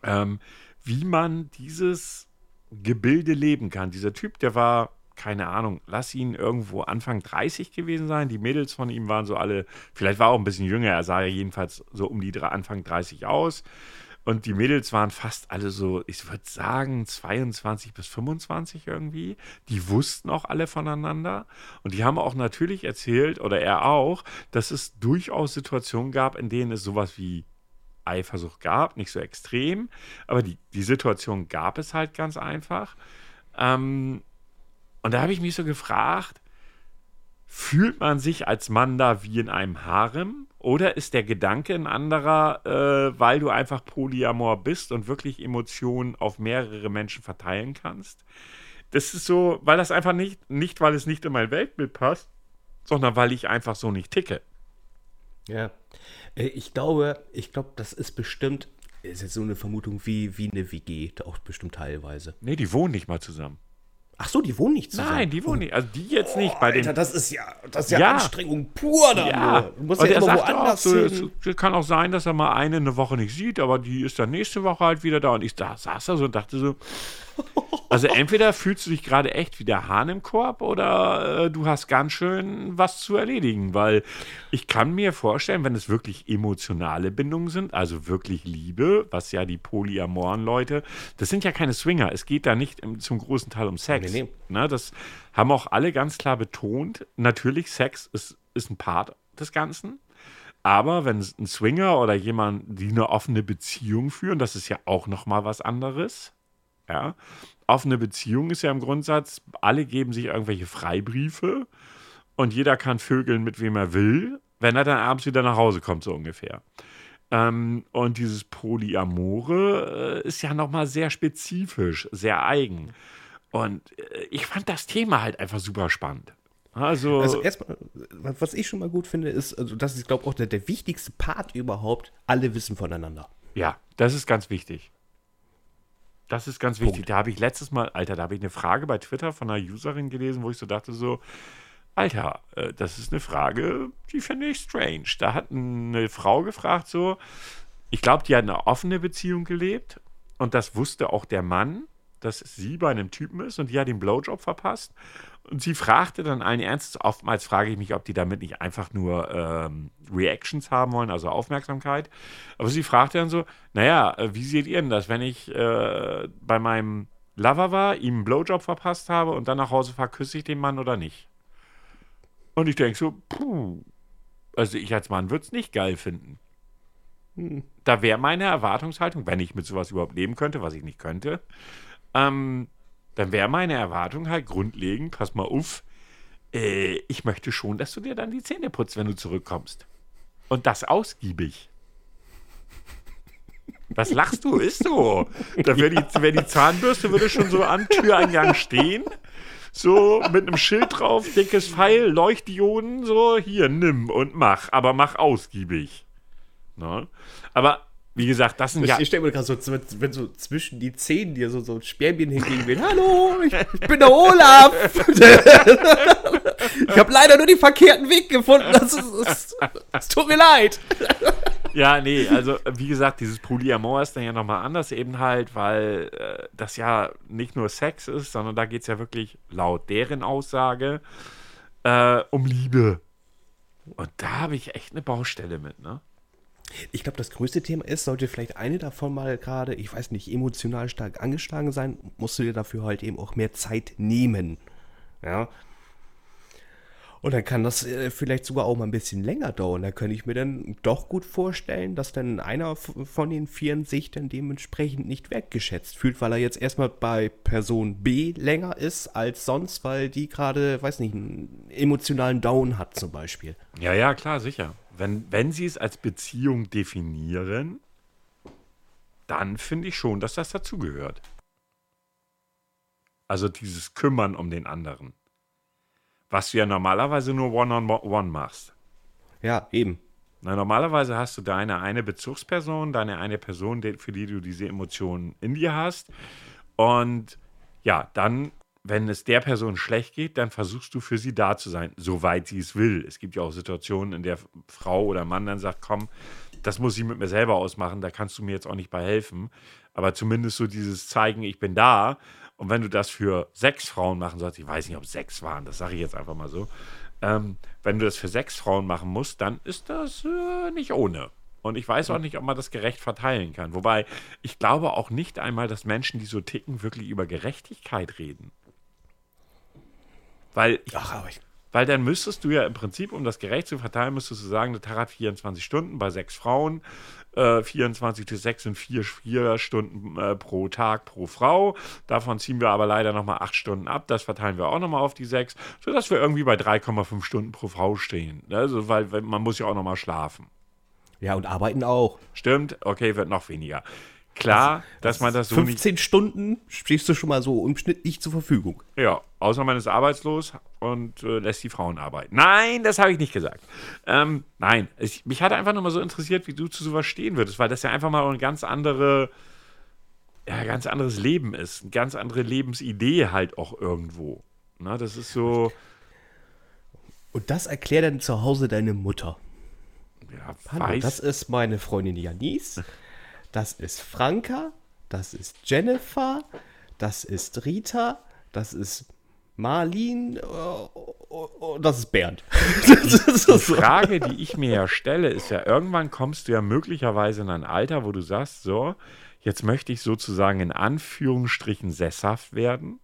ähm, wie man dieses Gebilde leben kann. Dieser Typ, der war, keine Ahnung, lass ihn irgendwo Anfang 30 gewesen sein. Die Mädels von ihm waren so alle, vielleicht war er auch ein bisschen jünger, er sah ja jedenfalls so um die Anfang 30 aus. Und die Mädels waren fast alle so, ich würde sagen, 22 bis 25 irgendwie. Die wussten auch alle voneinander. Und die haben auch natürlich erzählt, oder er auch, dass es durchaus Situationen gab, in denen es sowas wie Eifersucht gab, nicht so extrem, aber die, die Situation gab es halt ganz einfach. Ähm, und da habe ich mich so gefragt, fühlt man sich als Mann da wie in einem Harem? Oder ist der Gedanke ein anderer, äh, weil du einfach Polyamor bist und wirklich Emotionen auf mehrere Menschen verteilen kannst? Das ist so, weil das einfach nicht, nicht weil es nicht in mein Weltbild passt, sondern weil ich einfach so nicht ticke. Ja. Äh, Ich glaube, ich glaube, das ist bestimmt, ist jetzt so eine Vermutung wie, wie eine WG, auch bestimmt teilweise. Nee, die wohnen nicht mal zusammen. Ach so, die wohnen nicht zusammen. Nein, die wohnen nicht. Also die jetzt nicht. Bei den, Alter, das ist ja, das ist ja, Ja. Anstrengung pur da ja, nur. Du musst und ja er immer sagte auch woanders so, es, hin. es kann auch sein, dass er mal eine eine Woche nicht sieht, aber die ist dann nächste Woche halt wieder da. Und ich da, saß da so und dachte so, also entweder fühlst du dich gerade echt wie der Hahn im Korb oder äh, du hast ganz schön was zu erledigen, weil ich kann mir vorstellen, wenn es wirklich emotionale Bindungen sind, also wirklich Liebe, was ja die polyamoren Leute, das sind ja keine Swinger, es geht da nicht im, zum großen Teil um Sex. Nee, nee. Ne, das haben auch alle ganz klar betont. Natürlich, Sex ist, ist ein Part des Ganzen. Aber wenn es ein Swinger oder jemand, die eine offene Beziehung führen, das ist ja auch noch mal was anderes. Ja, offene Beziehung ist ja im Grundsatz, alle geben sich irgendwelche Freibriefe und jeder kann vögeln, mit wem er will, wenn er dann abends wieder nach Hause kommt, so ungefähr. Ähm, und dieses Polyamore äh, ist ja noch mal sehr spezifisch, sehr eigen. Und äh, ich fand das Thema halt einfach super spannend. Also, Also erstmal, was ich schon mal gut finde, ist, also das ist, glaube ich, auch der, der wichtigste Part überhaupt, alle wissen voneinander. Ja, das ist ganz wichtig. Das ist ganz wichtig. Punkt. Da habe ich letztes Mal, Alter, da habe ich eine Frage bei Twitter von einer Userin gelesen, wo ich so dachte so, Alter, äh, das ist eine Frage, die finde ich strange. Da hat eine Frau gefragt so, ich glaube, die hat eine offene Beziehung gelebt und das wusste auch der Mann, dass sie bei einem Typen ist und die hat den Blowjob verpasst. Und sie fragte dann allen Ernstes, oftmals frage ich mich, ob die damit nicht einfach nur ähm, Reactions haben wollen, also Aufmerksamkeit. Aber sie fragte dann so, naja, äh, wie seht ihr denn das, wenn ich äh, bei meinem Lover war, ihm einen Blowjob verpasst habe und dann nach Hause fahre, küsse ich den Mann oder nicht? Und ich denke so, puh, also ich als Mann würde es nicht geil finden. Da wäre meine Erwartungshaltung, wenn ich mit sowas überhaupt leben könnte, was ich nicht könnte, ähm, dann wäre meine Erwartung halt grundlegend, pass mal auf, äh, ich möchte schon, dass du dir dann die Zähne putzt, wenn du zurückkommst. Und das ausgiebig. Was lachst du? Ist so. Da wäre die, wär die Zahnbürste würde schon so am Türeingang stehen. So mit einem Schild drauf, dickes Pfeil, Leuchtdioden, so hier, nimm und mach, aber mach ausgiebig. Ne? Aber wie gesagt, das sind Ich, ja. ich stelle mir gerade so, wenn so zwischen die Zähnen dir so, so ein Spermien hingegen will. Hallo, ich, ich bin der Olaf. ich habe leider nur den verkehrten Weg gefunden. Das ist, es, es tut mir leid. Ja, nee, also wie gesagt, dieses Polyamor ist dann ja nochmal anders eben halt, weil äh, das ja nicht nur Sex ist, sondern da geht es ja wirklich laut deren Aussage äh, um Liebe. Und da habe ich echt eine Baustelle mit, ne? Ich glaube, das größte Thema ist, sollte vielleicht eine davon mal gerade, ich weiß nicht, emotional stark angeschlagen sein, musst du dir dafür halt eben auch mehr Zeit nehmen. Ja. Und dann kann das äh, vielleicht sogar auch mal ein bisschen länger dauern. Da könnte ich mir dann doch gut vorstellen, dass dann einer von den Vieren sich dann dementsprechend nicht wertgeschätzt fühlt, weil er jetzt erstmal bei Person B länger ist als sonst, weil die gerade, weiß nicht, einen emotionalen Down hat zum Beispiel. Ja, ja, klar, sicher. Wenn, wenn sie es als Beziehung definieren, dann finde ich schon, dass das dazugehört. Also dieses Kümmern um den anderen. Was du ja normalerweise nur One-on-One machst. Ja, eben. Na, normalerweise hast du deine eine Bezugsperson, deine eine Person, für die du diese Emotionen in dir hast. Und ja, dann, wenn es der Person schlecht geht, dann versuchst du für sie da zu sein, soweit sie es will. Es gibt ja auch Situationen, in der Frau oder Mann dann sagt, komm, das muss ich mit mir selber ausmachen, da kannst du mir jetzt auch nicht bei helfen. Aber zumindest so dieses Zeigen, ich bin da. Und wenn du das für sechs Frauen machen sollst, ich weiß nicht, ob sechs waren, das sage ich jetzt einfach mal so, ähm, wenn du das für sechs Frauen machen musst, dann ist das äh, nicht ohne. Und ich weiß auch nicht, ob man das gerecht verteilen kann. Wobei, ich glaube auch nicht einmal, dass Menschen, die so ticken, wirklich über Gerechtigkeit reden. Weil ich, Ach, aber ich, Weil dann müsstest du ja im Prinzip, um das gerecht zu verteilen, müsstest du sagen, der Tag hat 24 Stunden bei sechs Frauen. Äh, 24 zu 6 sind vier, vier Stunden äh, pro Tag pro Frau. Davon ziehen wir aber leider nochmal acht Stunden ab. Das verteilen wir auch nochmal auf die sechs, sodass wir irgendwie bei 3,5 Stunden pro Frau stehen. Also, weil, weil man muss ja auch nochmal schlafen. Ja, und arbeiten auch. Stimmt, okay, wird noch weniger. Klar, dass man das so nicht. 15 Stunden stehst du schon mal so im Schnitt nicht zur Verfügung. Ja, außer man ist arbeitslos und äh, lässt die Frauen arbeiten. Nein, das habe ich nicht gesagt. Ähm, nein, ich, mich hat einfach nur mal so interessiert, wie du zu sowas stehen würdest, weil das ja einfach mal eine ganz andere, ja, ein ganz anderes Leben ist, eine ganz andere Lebensidee halt auch irgendwo. Na, das ist so, Und das erklärt dann zu Hause deine Mutter. ja, Hallo, weiß, das ist meine Freundin Janice. Das ist Franka. Das ist Jennifer. Das ist Rita. Das ist Marlin. äh, Und das ist Bernd. *laughs* Das die. Frage, die ich mir ja stelle, ist ja, irgendwann kommst du ja möglicherweise in ein Alter, wo du sagst, so, jetzt möchte ich sozusagen in Anführungsstrichen sesshaft werden.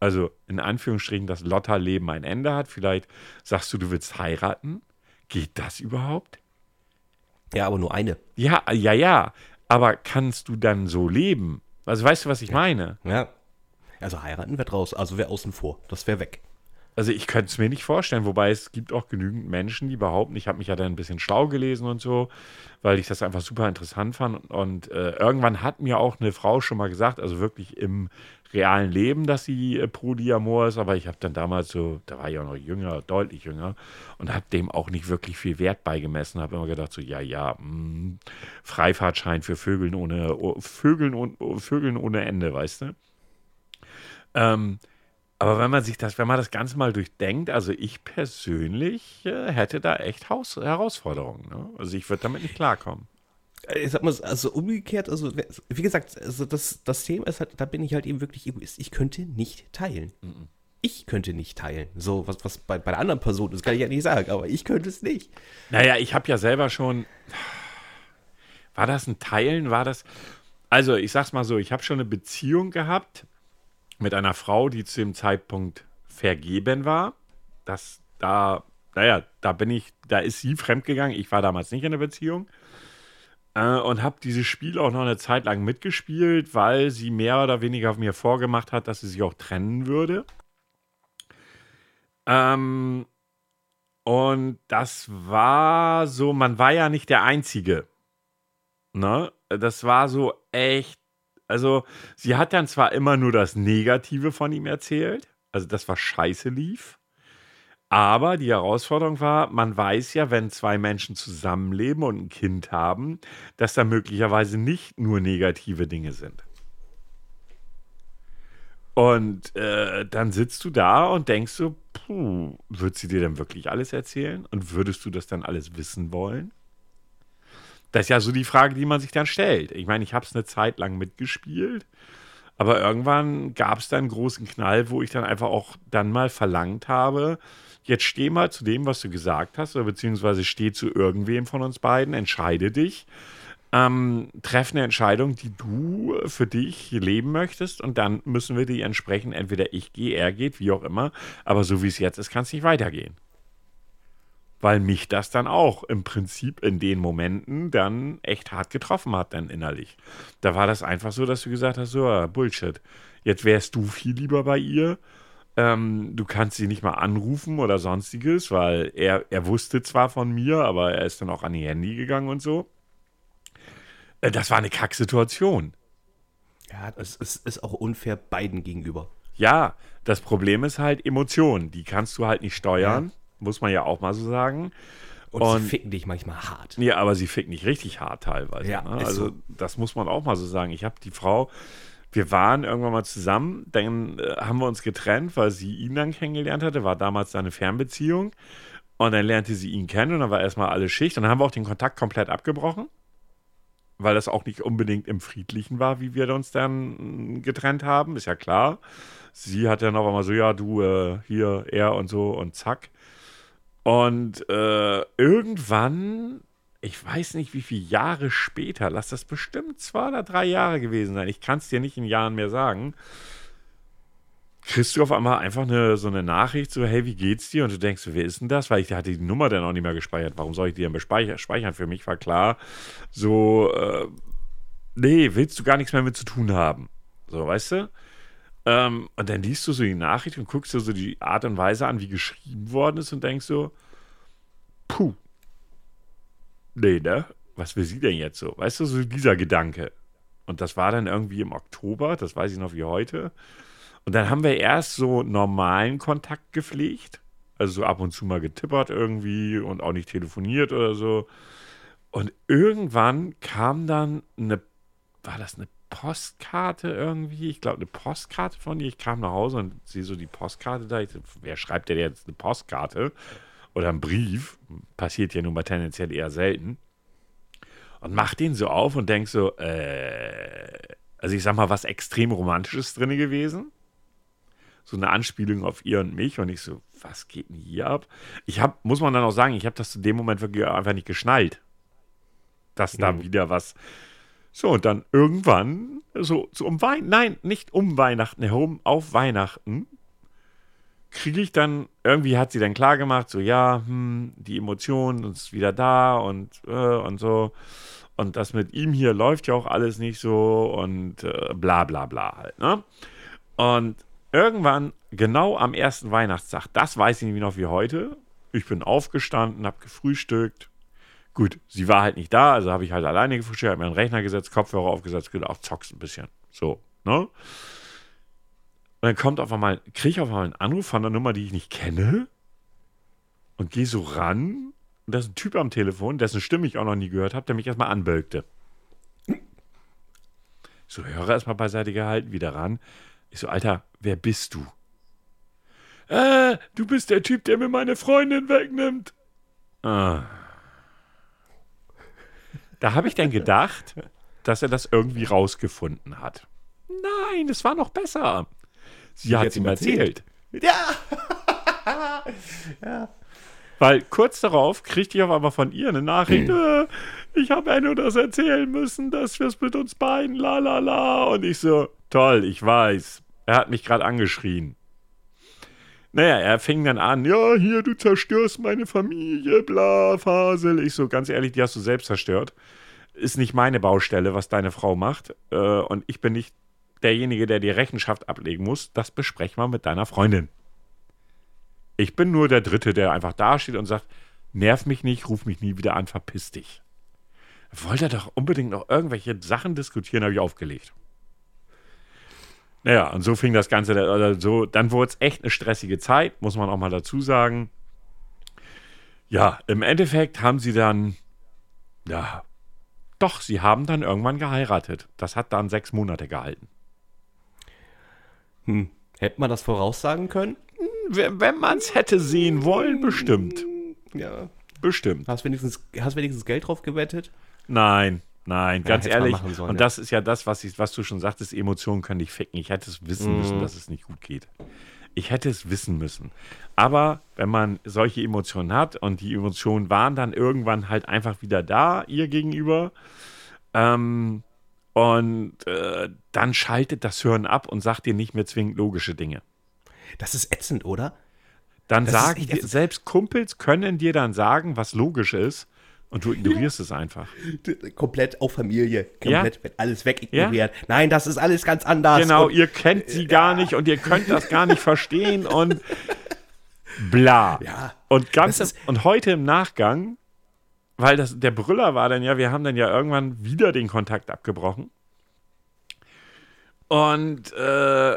Also in Anführungsstrichen, dass Lotta-Leben ein Ende hat. Vielleicht sagst du, du willst heiraten. Geht das überhaupt? Ja, aber nur eine. Ja, ja, ja. Aber kannst du dann so leben? Also weißt du, was ich meine? Ja. Also heiraten wird raus. Also wäre außen vor. Das wäre weg. Also ich könnte es mir nicht vorstellen, wobei es gibt auch genügend Menschen, die behaupten, ich habe mich ja dann ein bisschen schlau gelesen und so, weil ich das einfach super interessant fand. Und äh, irgendwann hat mir auch eine Frau schon mal gesagt, also wirklich im realen Leben, dass sie äh, pro Diamor ist, aber ich habe dann damals so, da war ich auch noch jünger, deutlich jünger und habe dem auch nicht wirklich viel Wert beigemessen, habe immer gedacht so, ja, ja, mh, Freifahrtschein für Vögeln ohne, oh, Vögeln, und, oh, Vögeln ohne Ende, weißt du? Ähm, aber wenn man sich das, wenn man das Ganze mal durchdenkt, also ich persönlich äh, hätte da echt Haus Herausforderungen. Ne? Also ich würde damit nicht klarkommen. Äh, Ich sag mal, also umgekehrt, also wie gesagt, also das, das Thema ist halt, da bin ich halt eben wirklich Egoist. Ich könnte nicht teilen. Ich könnte nicht teilen. So, was, was bei, bei der anderen Person, das kann ich ja nicht sagen, aber ich könnte es nicht. Naja, ich habe ja selber schon. War das ein Teilen? War das. Also, ich sag's mal so, ich habe schon eine Beziehung gehabt mit einer Frau, die zu dem Zeitpunkt vergeben war. Das, da, naja, da bin ich, da ist sie fremdgegangen. Ich war damals nicht in der Beziehung. Äh, und habe dieses Spiel auch noch eine Zeit lang mitgespielt, weil sie mehr oder weniger mir vorgemacht hat, dass sie sich auch trennen würde. Ähm, und das war so, man war ja nicht der Einzige. Ne? Das war so echt. Also, sie hat dann zwar immer nur das Negative von ihm erzählt, also das war scheiße lief. Aber die Herausforderung war, man weiß ja, wenn zwei Menschen zusammenleben und ein Kind haben, dass da möglicherweise nicht nur negative Dinge sind. Und äh, dann sitzt du da und denkst so, puh, wird sie dir denn wirklich alles erzählen? Und würdest du das dann alles wissen wollen? Das ist ja so die Frage, die man sich dann stellt. Ich meine, ich habe es eine Zeit lang mitgespielt, aber irgendwann gab es dann einen großen Knall, wo ich dann einfach auch dann mal verlangt habe, jetzt steh mal zu dem, was du gesagt hast, oder beziehungsweise steh zu irgendwem von uns beiden, entscheide dich, ähm, treff eine Entscheidung, die du für dich leben möchtest und dann müssen wir die entsprechend, entweder ich gehe, er geht, wie auch immer, aber so wie es jetzt ist, kann es nicht weitergehen. Weil mich das dann auch im Prinzip in den Momenten dann echt hart getroffen hat, dann innerlich. Da war das einfach so, dass du gesagt hast, so, Bullshit, jetzt wärst du viel lieber bei ihr, ähm, du kannst sie nicht mal anrufen oder sonstiges, weil er, er wusste zwar von mir, aber er ist dann auch an ihr Handy gegangen und so. Äh, Das war eine Kacksituation. Ja, es, es ist auch unfair beiden gegenüber. Ja, das Problem ist halt Emotionen. Die kannst du halt nicht steuern, muss man ja auch mal so sagen. Und, Und- sie ficken dich manchmal hart. Ja, aber sie fickt nicht richtig hart teilweise. Ja, ne? ist Also so. das muss man auch mal so sagen. Ich habe die Frau, wir waren irgendwann mal zusammen, dann äh, haben wir uns getrennt, weil sie ihn dann kennengelernt hatte, war damals seine Fernbeziehung. Und dann lernte sie ihn kennen und dann war erstmal alle Schicht. Und dann haben wir auch den Kontakt komplett abgebrochen, weil das auch nicht unbedingt im Friedlichen war, wie wir uns dann mm, getrennt haben, ist ja klar. Sie hat dann auch immer so, ja, du, äh, hier, er und so und zack. Und äh, irgendwann, ich weiß nicht wie viele Jahre später, lass das bestimmt zwei oder drei Jahre gewesen sein, ich kann es dir nicht in Jahren mehr sagen, kriegst du auf einmal einfach eine, so eine Nachricht, so, hey, wie geht's dir? Und du denkst, wer ist denn das? Weil ich hatte die Nummer dann auch nicht mehr gespeichert. Warum soll ich die denn speichern? Für mich war klar, so, äh, nee, willst du gar nichts mehr mit zu tun haben. So, weißt du? Ähm, und dann liest du so die Nachricht und guckst dir so die Art und Weise an, wie geschrieben worden ist und denkst so, puh, nee, ne? Was will sie denn jetzt so? Weißt du, so dieser Gedanke. Und das war dann irgendwie im Oktober, das weiß ich noch wie heute. Und dann haben wir erst so normalen Kontakt gepflegt. Also so ab und zu mal getippert irgendwie und auch nicht telefoniert oder so. Und irgendwann kam dann eine, war das eine Postkarte irgendwie? Ich glaube, eine Postkarte von ihr. Ich kam nach Hause und sehe so die Postkarte da. Ich, wer schreibt denn jetzt eine Postkarte? Oder einen Brief? Passiert ja nun mal tendenziell eher selten. Und mach den so auf und denk so, äh, also ich sag mal, was extrem Romantisches drin gewesen so eine Anspielung auf ihr und mich und ich so, was geht denn hier ab? Ich habe, muss man dann auch sagen, ich habe das zu dem Moment wirklich einfach nicht geschnallt, dass da mhm. wieder was. So, und dann irgendwann, so, so um Weihnachten, nein, nicht um Weihnachten herum, auf Weihnachten, kriege ich dann, irgendwie hat sie dann klar gemacht, so, ja, hm, die Emotion ist wieder da und, äh, und so. Und das mit ihm hier läuft ja auch alles nicht so und äh, bla bla bla halt, ne? Und irgendwann, genau am ersten Weihnachtstag, das weiß ich nicht noch wie heute, ich bin aufgestanden, habe gefrühstückt. Gut, sie war halt nicht da, also habe ich halt alleine gefrühstückt, habe mir einen Rechner gesetzt, Kopfhörer aufgesetzt, gedacht, zockst ein bisschen. So, ne? Und dann kommt auf einmal, kriege ich auf einmal einen Anruf von einer Nummer, die ich nicht kenne und gehe so ran und da ist ein Typ am Telefon, dessen Stimme ich auch noch nie gehört habe, der mich erstmal anbölkte. So, Hörer erstmal beiseite gehalten, wieder ran. Ich so, Alter, wer bist du? Äh, du bist der Typ, der mir meine Freundin wegnimmt. Ah. Da habe ich dann gedacht, dass er das irgendwie rausgefunden hat. Nein, es war noch besser. Sie, Sie hat es ihm erzählt. erzählt. Ja. *laughs* ja. Weil kurz darauf kriegte ich auf einmal von ihr eine Nachricht, äh, ich habe Enno das erzählen müssen, dass wir es mit uns beiden, la la la. Und ich so, toll, ich weiß. Er hat mich gerade angeschrien. Naja, er fing dann an, ja, hier, du zerstörst meine Familie, bla, Fasel. Ich so, ganz ehrlich, die hast du selbst zerstört. Ist nicht meine Baustelle, was deine Frau macht. Äh, und ich bin nicht derjenige, der die Rechenschaft ablegen muss. Das besprechen wir mit deiner Freundin. Ich bin nur der Dritte, der einfach dasteht und sagt, nerv mich nicht, ruf mich nie wieder an, verpiss dich. Wollte er doch unbedingt noch irgendwelche Sachen diskutieren, habe ich aufgelegt. Naja, und so fing das Ganze, oder so, dann wurde es echt eine stressige Zeit, muss man auch mal dazu sagen. Ja, im Endeffekt haben sie dann, ja, doch, sie haben dann irgendwann geheiratet. Das hat dann sechs Monate gehalten. Hm. Hätte man das voraussagen können? wenn man es hätte sehen wollen, bestimmt. Ja. Bestimmt. Hast wenigstens, hast wenigstens Geld drauf gewettet? Nein, nein, ganz ja, ehrlich. Sollen, und das ist ja das, was, ich, was du schon sagtest, Emotionen können dich ficken. Ich hätte es wissen mhm. müssen, dass es nicht gut geht. Ich hätte es wissen müssen. Aber wenn man solche Emotionen hat und die Emotionen waren dann irgendwann halt einfach wieder da, ihr gegenüber, ähm, und äh, dann schaltet das Hören ab und sagt dir nicht mehr zwingend logische Dinge. Das ist ätzend, oder? Dann das sagen dir, selbst Kumpels können dir dann sagen, was logisch ist. Und du ignorierst ja. es einfach. Komplett auf Familie. Komplett ja. wird alles wegignoriert. Ja. Nein, das ist alles ganz anders. Genau, und, ihr kennt sie gar nicht und ihr könnt das gar nicht *laughs* verstehen und bla. Ja. Und, ganz, und heute im Nachgang, weil das, der Brüller war dann ja, wir haben dann ja irgendwann wieder den Kontakt abgebrochen. Und äh,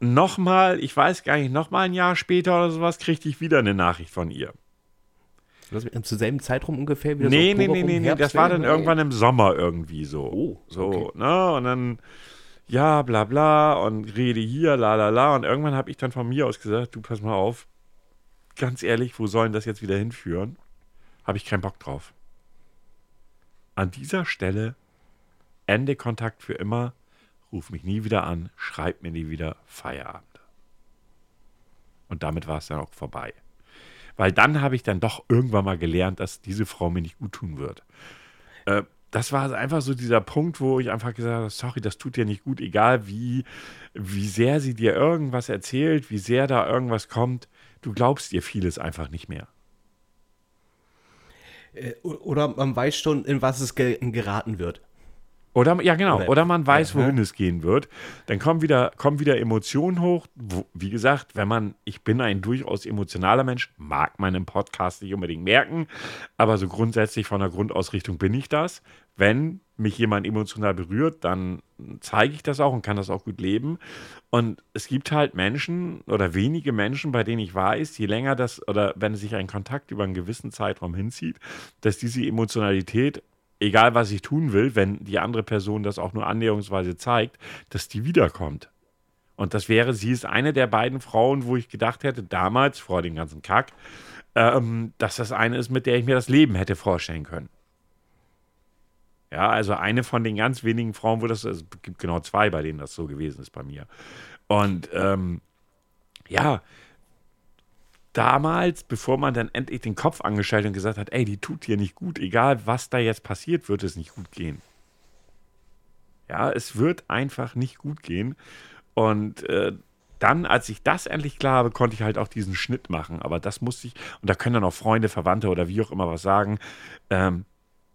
nochmal, ich weiß gar nicht, nochmal ein Jahr später oder sowas, kriegte ich wieder eine Nachricht von ihr. Zur selben Zeitraum ungefähr wieder nee, so Nee, nee, nee, nee, das war dann irgendwann im Sommer irgendwie so. Oh, so, okay. ne? Und dann, ja, bla bla und rede hier, la la la. Und irgendwann habe ich dann von mir aus gesagt, du pass mal auf, ganz ehrlich, wo sollen das jetzt wieder hinführen? Habe ich keinen Bock drauf. An dieser Stelle Ende Kontakt für immer ruf mich nie wieder an, schreib mir nie wieder Feierabend. Und damit war es dann auch vorbei. Weil dann habe ich dann doch irgendwann mal gelernt, dass diese Frau mir nicht gut tun wird. Äh, das war einfach so dieser Punkt, wo ich einfach gesagt habe, sorry, das tut dir nicht gut, egal wie, wie sehr sie dir irgendwas erzählt, wie sehr da irgendwas kommt, du glaubst ihr vieles einfach nicht mehr. Äh, oder man weiß schon, in was es geraten wird. Oder, ja, genau. Oder, man weiß, wohin ja. es gehen wird. Dann kommen wieder, kommen wieder Emotionen hoch. Wo, wie gesagt, wenn man, ich bin ein durchaus emotionaler Mensch, mag man im Podcast nicht unbedingt merken, aber so grundsätzlich von der Grundausrichtung bin ich das. Wenn mich jemand emotional berührt, dann zeige ich das auch und kann das auch gut leben. Und es gibt halt Menschen oder wenige Menschen, bei denen ich weiß, je länger das oder wenn sich ein Kontakt über einen gewissen Zeitraum hinzieht, dass diese Emotionalität egal was ich tun will, wenn die andere Person das auch nur annäherungsweise zeigt, dass die wiederkommt. Und das wäre, sie ist eine der beiden Frauen, wo ich gedacht hätte, damals, vor dem ganzen Kack, ähm, dass das eine ist, mit der ich mir das Leben hätte vorstellen können. Ja, also eine von den ganz wenigen Frauen, wo das, es gibt genau zwei, bei denen das so gewesen ist bei mir. Und ähm, ja, damals, bevor man dann endlich den Kopf angeschaltet und gesagt hat, ey, die tut hier nicht gut, egal was da jetzt passiert, wird es nicht gut gehen. Ja, es wird einfach nicht gut gehen. Und äh, dann, als ich das endlich klar habe, konnte ich halt auch diesen Schnitt machen. Aber das musste ich, und da können dann auch Freunde, Verwandte oder wie auch immer was sagen, ähm,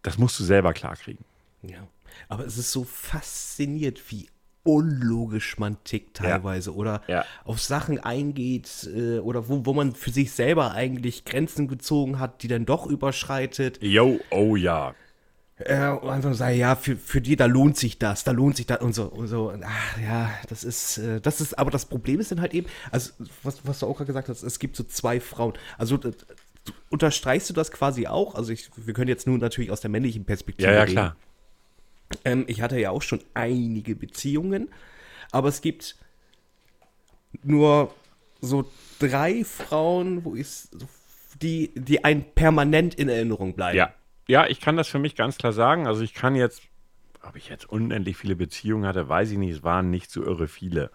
das musst du selber klarkriegen. Ja. Aber es ist so fasziniert, wie unlogisch man tickt teilweise ja. oder ja. auf Sachen eingeht äh, oder wo, wo man für sich selber eigentlich Grenzen gezogen hat, die dann doch überschreitet. Jo, oh ja. Äh, und einfach sagen, ja, für, für die, da lohnt sich das, da lohnt sich das und so und so. Ach, ja, das ist, äh, das ist, aber das Problem ist dann halt eben, also was, was du auch gerade gesagt hast, es gibt so zwei Frauen. Also unterstreichst du das quasi auch? Also ich, wir können jetzt nur natürlich aus der männlichen Perspektive Ja, ja, klar. Ähm, ich hatte ja auch schon einige Beziehungen, aber es gibt nur so drei Frauen, wo ich die, die ein permanent in Erinnerung bleiben. Ja. Ja, ich kann das für mich ganz klar sagen. Also ich kann jetzt, ob ich jetzt unendlich viele Beziehungen hatte, weiß ich nicht. Es waren nicht so irre viele.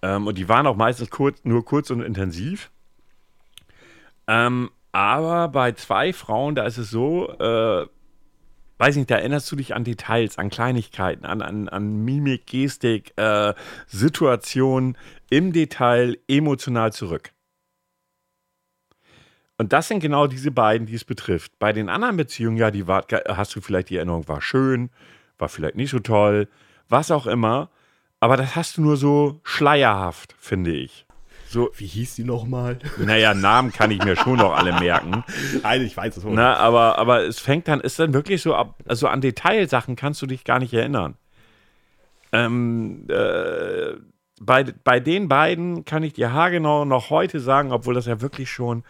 Ähm, und die waren auch meistens kurz, nur kurz und intensiv. Ähm, aber bei zwei Frauen, da ist es so, äh, weiß nicht, da erinnerst du dich an Details, an Kleinigkeiten, an, an, an Mimik, Gestik, äh, Situation im Detail emotional zurück. Und das sind genau diese beiden, die es betrifft. Bei den anderen Beziehungen, ja, die war, hast du vielleicht die Erinnerung, war schön, war vielleicht nicht so toll, was auch immer. Aber das hast du nur so schleierhaft, finde ich. So, Wie hieß die nochmal? Naja, Namen kann ich mir schon noch alle merken. *laughs* Nein, ich weiß es wohl. Na, aber, aber es fängt dann, ist dann wirklich so, ab, also an Detailsachen kannst du dich gar nicht erinnern. Ähm, äh, bei, bei den beiden kann ich dir haargenau noch heute sagen, obwohl das ja wirklich schon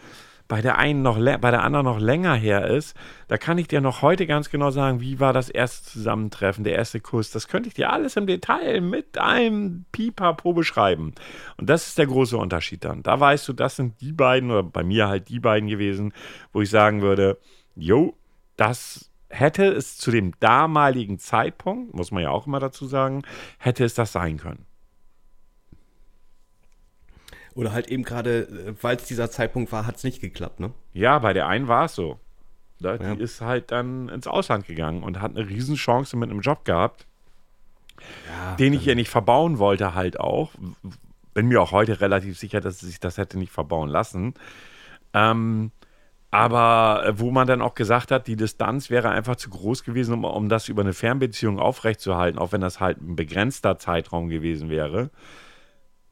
bei der einen noch bei der anderen noch länger her ist, da kann ich dir noch heute ganz genau sagen, wie war das erste Zusammentreffen, der erste Kuss. Das könnte ich dir alles im Detail mit einem Pipapo beschreiben. Und das ist der große Unterschied dann. Da weißt du, das sind die beiden oder bei mir halt die beiden gewesen, wo ich sagen würde, jo, das hätte es zu dem damaligen Zeitpunkt, muss man ja auch immer dazu sagen, hätte es das sein können. Oder halt eben gerade, äh, weil es dieser Zeitpunkt war, hat es nicht geklappt, ne? Ja, bei der einen war es so. Da, ja. Die ist halt dann ins Ausland gegangen und hat eine Riesenchance mit einem Job gehabt, ja, den ich ihr nicht verbauen wollte, halt auch. Bin mir auch heute relativ sicher, dass sie sich das hätte nicht verbauen lassen. Ähm, aber äh, wo man dann auch gesagt hat, die Distanz wäre einfach zu groß gewesen, um, um das über eine Fernbeziehung aufrechtzuerhalten, auch wenn das halt ein begrenzter Zeitraum gewesen wäre.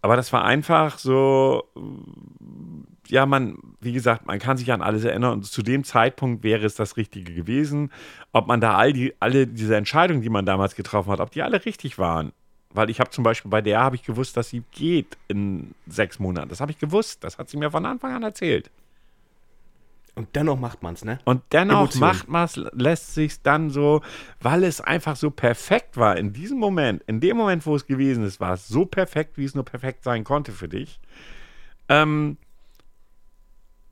Aber das war einfach so, ja, man, wie gesagt, man kann sich an alles erinnern und zu dem Zeitpunkt wäre es das Richtige gewesen. Ob man da all die, alle diese Entscheidungen, die man damals getroffen hat, ob die alle richtig waren. Weil ich habe zum Beispiel bei der habe ich gewusst, dass sie geht in sechs Monaten. Das habe ich gewusst. Das hat sie mir von Anfang an erzählt. Und dennoch macht man es, ne? Und dennoch Emotion. macht man es, lässt sich dann so, weil es einfach so perfekt war in diesem Moment, in dem Moment, wo es gewesen ist, war es so perfekt, wie es nur perfekt sein konnte für dich. Ähm,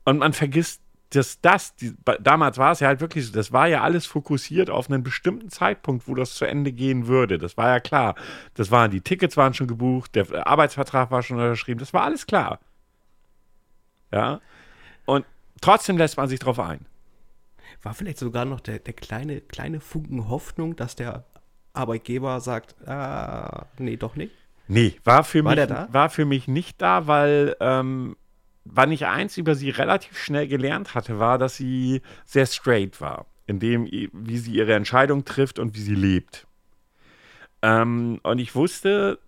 und man vergisst, dass das, die, damals war es ja halt wirklich so, das war ja alles fokussiert auf einen bestimmten Zeitpunkt, wo das zu Ende gehen würde. Das war ja klar. Das waren, die Tickets waren schon gebucht, der Arbeitsvertrag war schon unterschrieben, das war alles klar. Ja. Trotzdem lässt man sich drauf ein. War vielleicht sogar noch der, der kleine, kleine Funken Hoffnung, dass der Arbeitgeber sagt, ah, nee, doch nicht? Nee, war für, War mich, war für mich nicht da, weil ähm, wann ich eins über sie relativ schnell gelernt hatte, war, dass sie sehr straight war, in dem, wie sie ihre Entscheidung trifft und wie sie lebt. Ähm, und ich wusste,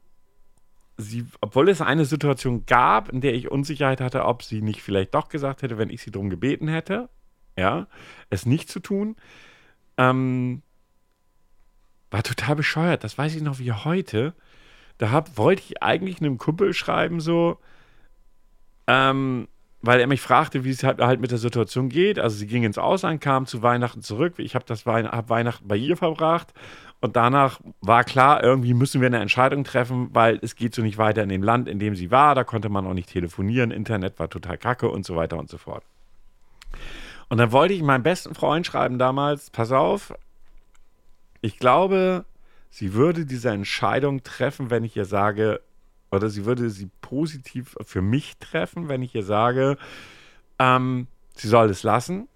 sie, obwohl es eine Situation gab, in der ich Unsicherheit hatte, ob sie nicht vielleicht doch gesagt hätte, wenn ich sie darum gebeten hätte, ja, es nicht zu tun, ähm, war total bescheuert. Das weiß ich noch wie heute. Da hab, wollte ich eigentlich einem Kumpel schreiben, so, ähm, weil er mich fragte, wie es halt, halt mit der Situation geht. Also sie ging ins Ausland, kam zu Weihnachten zurück. Ich habe das Weih hab Weihnachten bei ihr verbracht. Und danach war klar, irgendwie müssen wir eine Entscheidung treffen, weil es geht so nicht weiter in dem Land, in dem sie war. Da konnte man auch nicht telefonieren. Internet war total kacke und so weiter und so fort. Und dann wollte ich meinem besten Freund schreiben damals, pass auf, ich glaube, sie würde diese Entscheidung treffen, wenn ich ihr sage, oder sie würde sie positiv für mich treffen, wenn ich ihr sage, ähm, sie soll es lassen.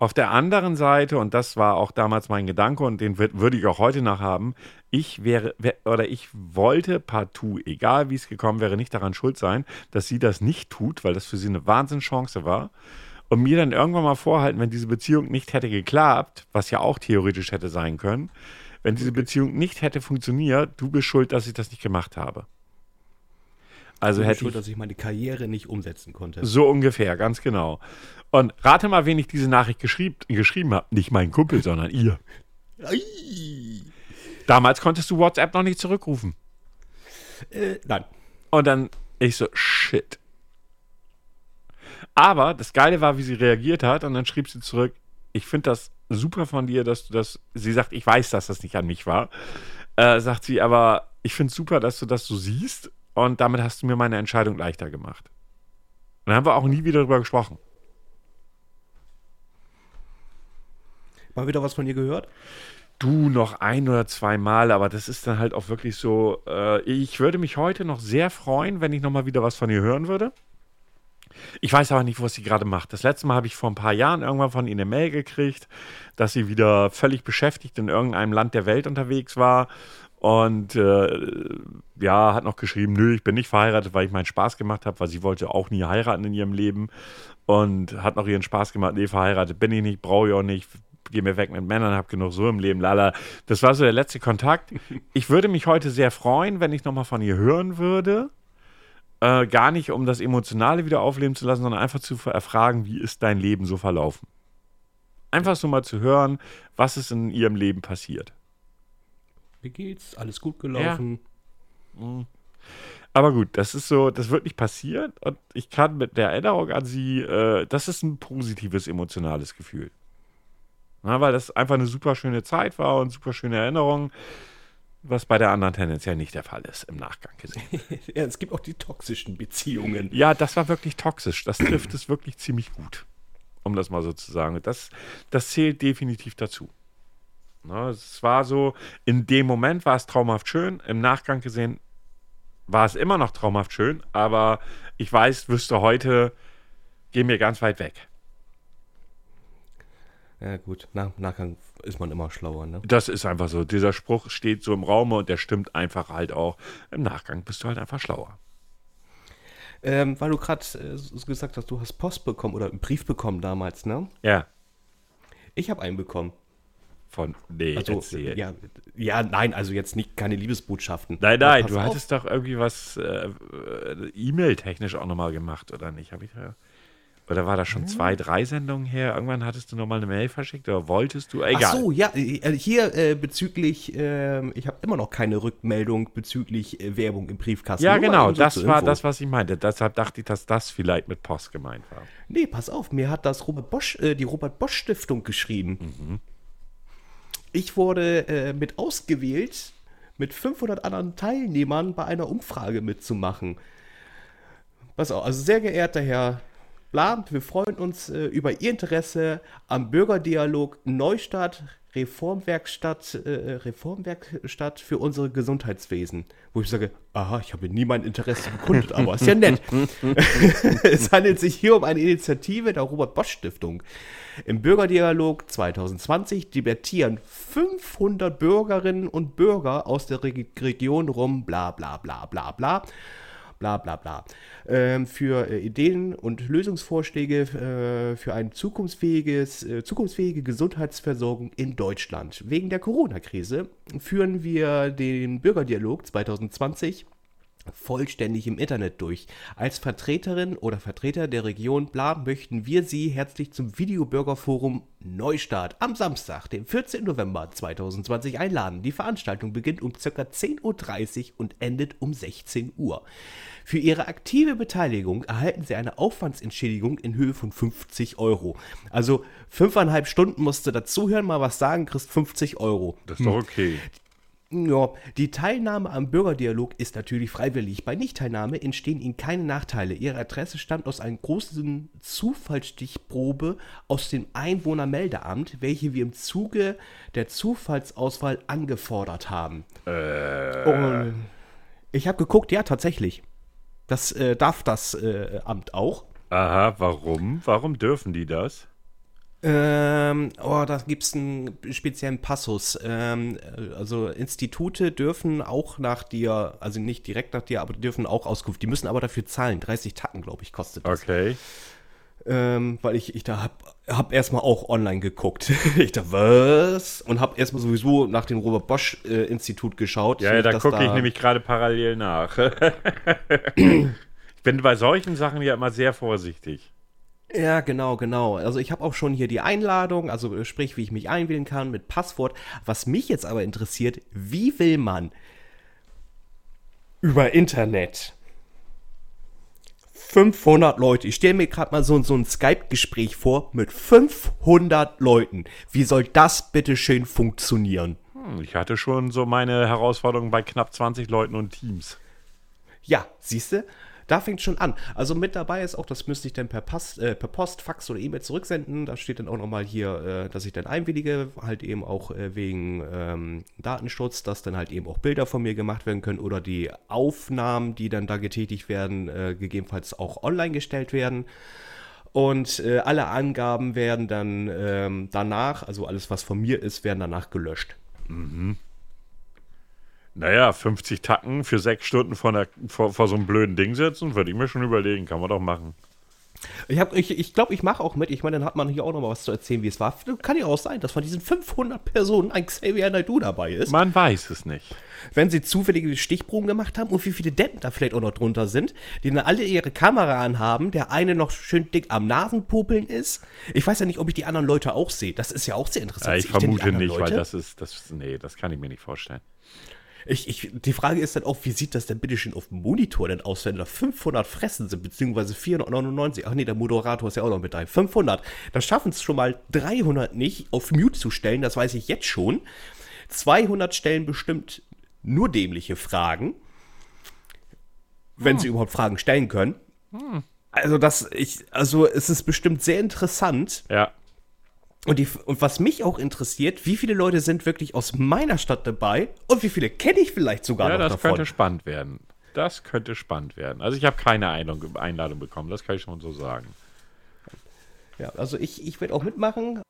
Auf der anderen Seite, und das war auch damals mein Gedanke und den würd- würde ich auch heute noch haben, ich wäre, wär, oder ich wollte partout, egal wie es gekommen wäre, nicht daran schuld sein, dass sie das nicht tut, weil das für sie eine Wahnsinnschance war. Und mir dann irgendwann mal vorhalten, wenn diese Beziehung nicht hätte geklappt, was ja auch theoretisch hätte sein können, wenn diese Beziehung nicht hätte funktioniert, du bist schuld, dass ich das nicht gemacht habe. Also hätte schuld, ich, dass ich meine Karriere nicht umsetzen konnte. so ungefähr, ganz genau. Und rate mal, wen ich diese Nachricht geschrieb, geschrieben habe. Nicht mein Kumpel, sondern ihr. Damals konntest du WhatsApp noch nicht zurückrufen. Äh, nein. Und dann ich so, shit. Aber das Geile war, wie sie reagiert hat. Und dann schrieb sie zurück, ich finde das super von dir, dass du das. Sie sagt, ich weiß, dass das nicht an mich war. Äh, sagt sie, aber ich finde es super, dass du das so siehst. Und damit hast du mir meine Entscheidung leichter gemacht. Und dann haben wir auch nie wieder darüber gesprochen. Mal wieder was von ihr gehört? Du noch ein oder zwei Mal, aber das ist dann halt auch wirklich so. Äh, ich würde mich heute noch sehr freuen, wenn ich nochmal wieder was von ihr hören würde. Ich weiß aber nicht, was sie gerade macht. Das letzte Mal habe ich vor ein paar Jahren irgendwann von ihr eine Mail gekriegt, dass sie wieder völlig beschäftigt in irgendeinem Land der Welt unterwegs war. Und äh, ja, hat noch geschrieben, nö, ich bin nicht verheiratet, weil ich meinen Spaß gemacht habe, weil sie wollte auch nie heiraten in ihrem Leben. Und hat noch ihren Spaß gemacht, nee, verheiratet bin ich nicht, brauche ich auch nicht, geh mir weg mit Männern, hab genug so im Leben, lala. Das war so der letzte Kontakt. *laughs* Ich würde mich heute sehr freuen, wenn ich nochmal von ihr hören würde. Äh, gar nicht, um das Emotionale wieder aufleben zu lassen, sondern einfach zu erfragen, wie ist dein Leben so verlaufen. Einfach so mal zu hören, was ist in ihrem Leben passiert. Wie geht's? Alles gut gelaufen? Aber gut, das ist so, das wird nicht passieren und ich kann mit der Erinnerung an sie, äh, das ist ein positives emotionales Gefühl. Na, weil das einfach eine super schöne Zeit war und super schöne Erinnerung, was bei der anderen tendenziell nicht der Fall ist, im Nachgang gesehen. *laughs* Ja, es gibt auch die toxischen Beziehungen. Ja, das war wirklich toxisch. Das trifft es wirklich ziemlich gut. Um das mal so zu sagen. Das, das zählt definitiv dazu. Na, es war so, in dem Moment war es traumhaft schön. Im Nachgang gesehen war es immer noch traumhaft schön. Aber ich weiß, wüsste heute, gehen wir ganz weit weg. Ja, gut. Nach, Nachgang ist man immer schlauer, ne? Das ist einfach so. Dieser Spruch steht so im Raume und der stimmt einfach halt auch. Im Nachgang bist du halt einfach schlauer. Ähm, weil du gerade äh, gesagt hast, du hast Post bekommen oder einen Brief bekommen damals, ne? Ja. Ich habe einen bekommen. Von, nee, Also, erzähl. ja, ja, nein, also jetzt nicht keine Liebesbotschaften. Nein, nein, du auf. hattest doch irgendwie was äh, äh, E-Mail-technisch auch nochmal gemacht, oder nicht? Hab ich da, oder war das schon zwei, drei Sendungen her? Irgendwann hattest du nochmal eine Mail verschickt oder wolltest du? Egal. Ach so, ja, äh, hier äh, bezüglich, ähm, ich habe immer noch keine Rückmeldung bezüglich äh, Werbung im Briefkasten. Ja, genau, so das zur war Info. das, was ich meinte. Deshalb dachte ich, dass das vielleicht mit Post gemeint war. Nee, pass auf, mir hat das Robert Bosch, äh, die Robert Bosch Stiftung geschrieben. Mhm. Ich wurde äh, mit ausgewählt, mit 500 anderen Teilnehmern bei einer Umfrage mitzumachen. Pass auf, also sehr geehrter Herr bla. Wir freuen uns äh, über Ihr Interesse am Bürgerdialog Neustadt Reformwerkstatt, äh, Reformwerkstatt für unsere Gesundheitswesen. Wo ich sage, aha, ich habe nie mein Interesse bekundet, aber ist ja nett. *laughs* es handelt sich hier um eine Initiative der Robert-Bosch-Stiftung. Im Bürgerdialog 2020 debattieren 500 Bürgerinnen und Bürger aus der Re Region rum, bla bla bla bla bla bla bla bla, ähm, für äh, Ideen und Lösungsvorschläge äh, für eine zukunftsfähiges, äh, zukunftsfähige Gesundheitsversorgung in Deutschland. Wegen der Corona-Krise führen wir den Bürgerdialog 2020 vollständig im Internet durch. Als Vertreterin oder Vertreter der Region Bla möchten wir Sie herzlich zum Videobürgerforum Neustart am Samstag, den 14. November 2020 einladen. Die Veranstaltung beginnt um ca. 10.30 Uhr und endet um 16 Uhr. Für Ihre aktive Beteiligung erhalten Sie eine Aufwandsentschädigung in Höhe von 50 Euro. Also fünfeinhalb Stunden musst du dazuhören, mal was sagen, kriegst 50 Euro. Das ist doch okay. Ja, die Teilnahme am Bürgerdialog ist natürlich freiwillig. Bei Nichtteilnahme entstehen Ihnen keine Nachteile. Ihre Adresse stammt aus einer großen Zufallsstichprobe aus dem Einwohnermeldeamt, welche wir im Zuge der Zufallsauswahl angefordert haben. Äh, Und ich habe geguckt, ja, tatsächlich. Das äh, darf das äh, Amt auch. aha, warum? Warum dürfen die das? Ähm, oh, da gibt es einen speziellen Passus. Ähm, also Institute dürfen auch nach dir, also nicht direkt nach dir, aber dürfen auch Auskunft. Die müssen aber dafür zahlen. 30 Tacken, glaube ich, kostet das. Okay. Ähm, weil ich, ich da hab, hab erstmal auch online geguckt. *laughs* ich da, was? Und hab erstmal sowieso nach dem Robert Bosch äh, Institut geschaut. Ja, ja da gucke ich nämlich gerade parallel nach. *laughs* ich bin bei solchen Sachen ja immer sehr vorsichtig. Ja, genau, genau. Also ich habe auch schon hier die Einladung, also äh, sprich, wie ich mich einwählen kann mit Passwort. Was mich jetzt aber interessiert, wie will man über Internet 500 Leute, ich stelle mir gerade mal so, so ein Skype-Gespräch vor mit 500 Leuten. Wie soll das bitte schön funktionieren? Hm, Ich hatte schon so meine Herausforderungen bei knapp 20 Leuten und Teams. Ja, siehst du? Da fängt schon an. Also mit dabei ist auch, das müsste ich dann per, Pass, äh, per Post, Fax oder E-Mail zurücksenden. Da steht dann auch nochmal hier, äh, dass ich dann einwillige, halt eben auch äh, wegen ähm, Datenschutz, dass dann halt eben auch Bilder von mir gemacht werden können oder die Aufnahmen, die dann da getätigt werden, äh, gegebenenfalls auch online gestellt werden. Und äh, alle Angaben werden dann ähm, danach, also alles, was von mir ist, werden danach gelöscht. Naja, 50 Tacken für sechs Stunden vor, der, vor, vor so einem blöden Ding sitzen, würde ich mir schon überlegen. Kann man doch machen. Ich glaube, ich, ich, glaub, ich mache auch mit. Ich meine, dann hat man hier auch noch mal was zu erzählen, wie es war. Kann ja auch sein, dass von diesen 500 Personen ein Xavier Naidoo dabei ist. Man weiß es nicht. Wenn sie zufällige Stichproben gemacht haben und wie viele Deppen da vielleicht auch noch drunter sind, die dann alle ihre Kamera anhaben, der eine noch schön dick am Nasenpopeln ist. Ich weiß ja nicht, ob ich die anderen Leute auch sehe. Das ist ja auch sehr interessant. Ja, ich vermute nicht, weil Leute? das ist, das, nee, das kann ich mir nicht vorstellen. Ich, ich, die Frage ist dann auch, wie sieht das denn bitte schön auf dem Monitor denn aus, wenn da 500 Fressen sind, beziehungsweise 499? Ach nee, der Moderator ist ja auch noch mit dabei. 500. Da schaffen es schon mal 300 nicht auf Mute zu stellen, das weiß ich jetzt schon. 200 stellen bestimmt nur dämliche Fragen, wenn sie überhaupt Fragen stellen können. Also das, ich, also es ist bestimmt sehr interessant. Ja. Und, die, und was mich auch interessiert, wie viele Leute sind wirklich aus meiner Stadt dabei und wie viele kenne ich vielleicht sogar Ja, noch das davon. könnte spannend werden. Das könnte spannend werden. Also ich habe keine Einladung, Einladung bekommen, das kann ich schon so sagen. Ja, also ich, ich werde auch mitmachen.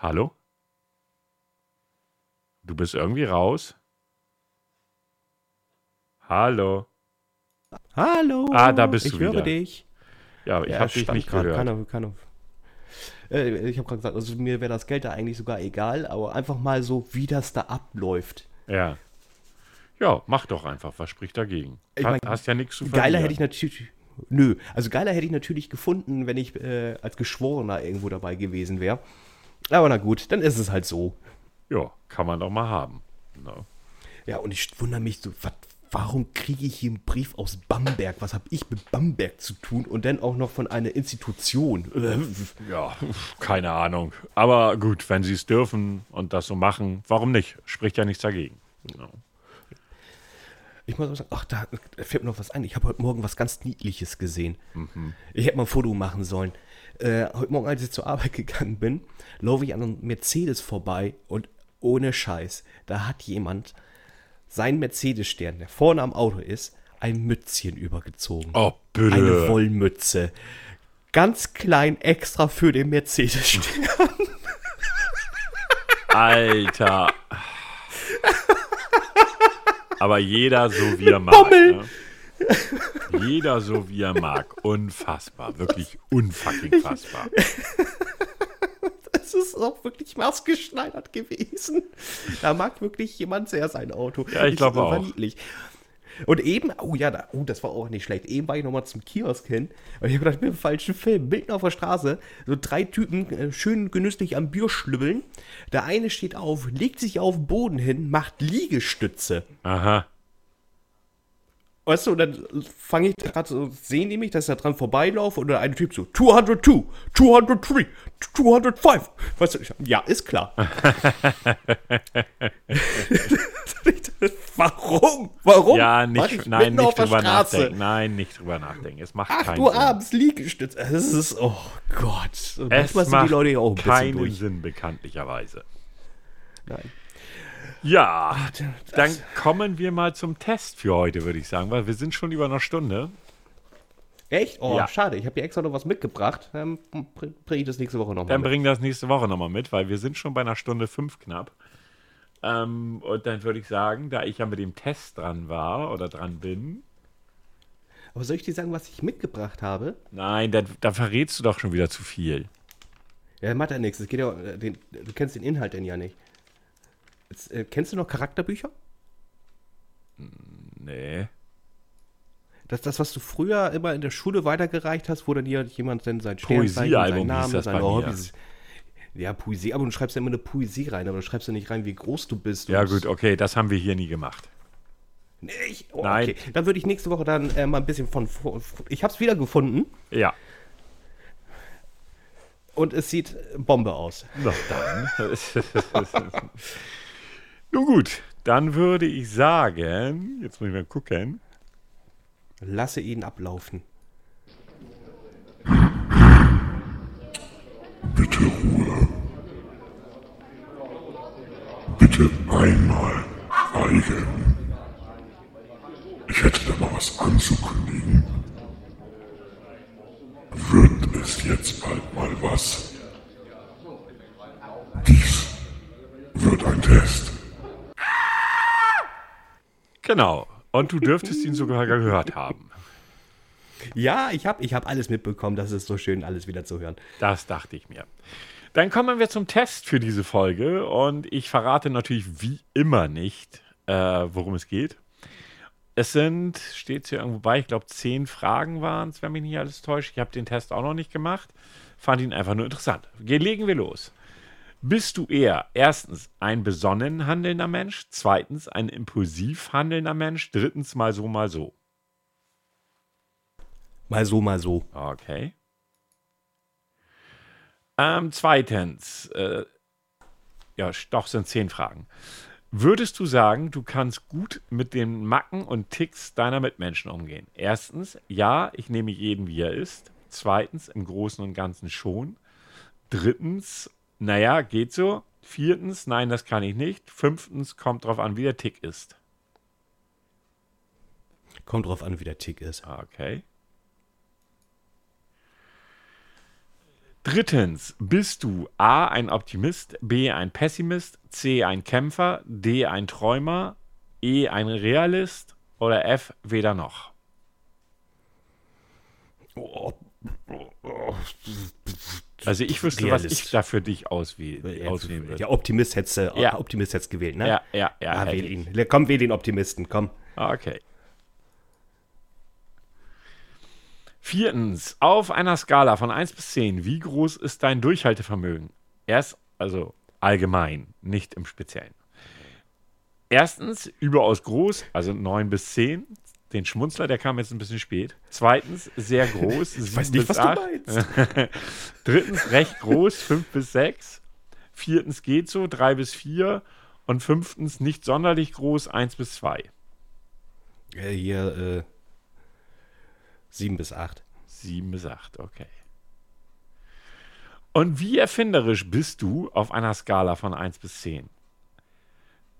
Hallo? Du bist irgendwie raus? Hallo? Hallo. Ah, da bist ich du höre wieder. dich. Ja, ich Ja, habe dich nicht grad, gehört. Keine, keine, äh, ich habe gerade gesagt, also mir wäre das Geld da eigentlich sogar egal, aber einfach mal so, wie das da abläuft. Ja. Ja, mach doch einfach. Was spricht dagegen? Ich mein, hast ja nichts zu verlieren. Geiler hätte ich natürlich. Nö, also geiler hätte ich natürlich gefunden, wenn ich äh, als Geschworener irgendwo dabei gewesen wäre. Aber na gut, dann ist es halt so. Ja, kann man doch mal haben. No. Ja, und ich wundere mich so, wat, warum kriege ich hier einen Brief aus Bamberg? Was habe ich mit Bamberg zu tun? Und dann auch noch von einer Institution. *laughs* Ja, keine Ahnung. Aber gut, wenn sie es dürfen und das so machen, warum nicht? Spricht ja nichts dagegen. Ja. Ich muss auch sagen, ach, da fällt mir noch was ein. Ich habe heute Morgen was ganz Niedliches gesehen. Ich hätte mal ein Foto machen sollen. Äh, heute Morgen, als ich zur Arbeit *laughs* gegangen bin, laufe ich an einem Mercedes vorbei und ohne Scheiß, da hat jemand seinen Mercedes-Stern, der vorne am Auto ist, ein Mützchen übergezogen. Oh, bitte. Eine Wollmütze. Ganz klein extra für den Mercedes-Stern. *laughs* Alter. Aber jeder so wie er mag. Bommel. Ne? Jeder so wie er mag. Unfassbar. Wirklich unfucking fassbar. *laughs* Das ist auch wirklich maßgeschneidert gewesen. Da mag wirklich jemand sehr sein Auto. Ja, ich glaube auch. niedlich. Und eben, oh ja, da, oh, das war auch nicht schlecht. Eben war ich nochmal zum Kiosk hin und ich habe gedacht, ich bin im falschen Film. Mitten auf der Straße, so drei Typen äh, schön genüsslich am Bier schlübbeln. Der eine steht auf, legt sich auf den Boden hin, macht Liegestütze. Aha. Weißt du, und dann fange ich gerade so, sehen die mich, dass ich da dran vorbeilaufe und der eine Typ so, 202, 203, 205. Weißt du, ich, ja, ist klar. *laughs* Warum? Warum? Ja, nicht, ich nein, nicht drüber Straße? nachdenken. Nein, nicht drüber nachdenken. Es macht 8 keinen Uhr Sinn. abends Liegestütz. Das ist, oh Gott. Es macht die Leute auch ein keinen. Sinn, bekanntlicherweise. Nein. Ja, das- dann kommen wir mal zum Test für heute, würde ich sagen, weil wir sind schon über eine Stunde. Echt? Oh, Ja. schade. Ich habe dir extra noch was mitgebracht. Dann bringe bring ich das nächste Woche nochmal Dann mit. bringen das nächste Woche nochmal mit, weil wir sind schon bei einer Stunde fünf knapp. Ähm, und dann würde ich sagen, da ich ja mit dem Test dran war oder dran bin, Aber soll ich dir sagen, was ich mitgebracht habe? nein, da, da verrätst du doch schon wieder zu viel. Ja, macht ja nichts. Es geht ja, äh, den, du kennst den Inhalt denn ja nicht. Jetzt, äh, kennst du noch Charakterbücher? Nee. Das das, was du früher immer in der Schule weitergereicht hast, wo dann hier jemand dann sein Sternzeichen, Poesiealbum seinen Namen, das seine. Hobbys. Ja, Poesie, aber du schreibst ja immer eine Poesie rein, aber du schreibst ja nicht rein, wie groß du bist. Ja gut, okay, das haben wir hier nie gemacht. Nee, ich, oh, Nein. Okay. Dann würde ich nächste Woche dann äh, mal ein bisschen von. ich habe es wieder gefunden Ja. und es sieht Bombe aus. Na dann. *laughs* *laughs* Nun gut, dann würde ich sagen, jetzt muss ich mal gucken. Lasse ihn ablaufen. Bitte Ruhe. Bitte einmal schweigen. Ich hätte da mal was anzukündigen. Wird es jetzt bald mal was? Dies wird ein Test. Genau. Und du dürftest ihn sogar gehört haben. Ja, ich habe ich hab alles mitbekommen. Das ist so schön, alles wieder zu hören. Das dachte ich mir. Dann kommen wir zum Test für diese Folge und ich verrate natürlich wie immer nicht, äh, worum es geht. Es sind, steht hier irgendwo bei, ich glaube, zehn Fragen waren es, wenn mich nicht alles täuscht. Ich habe den Test auch noch nicht gemacht. Fand ihn einfach nur interessant. Ge- Legen wir los. Bist du eher erstens ein besonnen handelnder Mensch, zweitens ein impulsiv handelnder Mensch, drittens mal so, mal so? Mal so, mal so. Okay. Ähm, zweitens, äh, ja, doch sind zehn Fragen. Würdest du sagen, du kannst gut mit den Macken und Ticks deiner Mitmenschen umgehen? Erstens, ja, ich nehme jeden, wie er ist. Zweitens, im Großen und Ganzen schon. Drittens, naja, geht so. Viertens, nein, das kann ich nicht. Fünftens, kommt drauf an, wie der Tick ist. Kommt drauf an, wie der Tick ist. Okay. Drittens, bist du A ein Optimist, B ein Pessimist, C ein Kämpfer, D ein Träumer, E ein Realist oder F weder noch? Oh, Also ich wüsste, was Realist. ich da für dich auswähl auswählen würde. Der Optimist hätte Ja. Optimist hätt's gewählt, ne? Ja, ja, ja. Ah, hätte wähl ihn. Komm, wähl den Optimisten, komm. Okay. Viertens, auf einer Skala von 1 bis 10, wie groß ist dein Durchhaltevermögen? Erst, also allgemein, nicht im Speziellen. Erstens, überaus groß, also 9 bis 10. Den Schmunzler, der kam jetzt ein bisschen spät. Zweitens, sehr groß. *laughs* Ich weiß nicht, was du meinst. *laughs* Drittens, recht groß, 5 bis 6. Viertens, geht so, 3 bis 4. Und fünftens, nicht sonderlich groß, 1 bis 2. Äh, hier, äh, sieben bis acht. Sieben bis acht, okay. Und wie erfinderisch bist du auf einer Skala von 1 bis 10?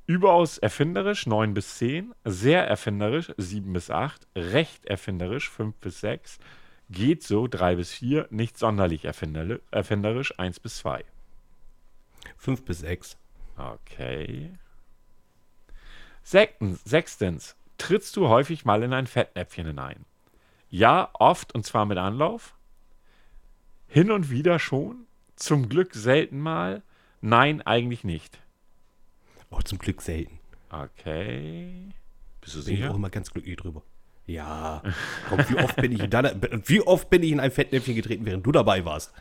Überaus erfinderisch 9 bis 10, sehr erfinderisch 7 bis 8, recht erfinderisch 5 bis 6, geht so 3 bis 4, nicht sonderlich erfinder- erfinderisch 1 bis 2. Fünf bis sechs. Okay. Sechstens, sechstens, trittst du häufig mal in ein Fettnäpfchen hinein? Ja, oft und zwar mit Anlauf. Hin und wieder schon. Zum Glück selten mal. Nein, eigentlich nicht. Oh, zum Glück selten. Okay. Bist du Bin ich auch sicher? immer ganz glücklich drüber. Ja. Komm, wie oft bin ich in deiner, wie oft bin ich in ein Fettnäpfchen getreten, während du dabei warst?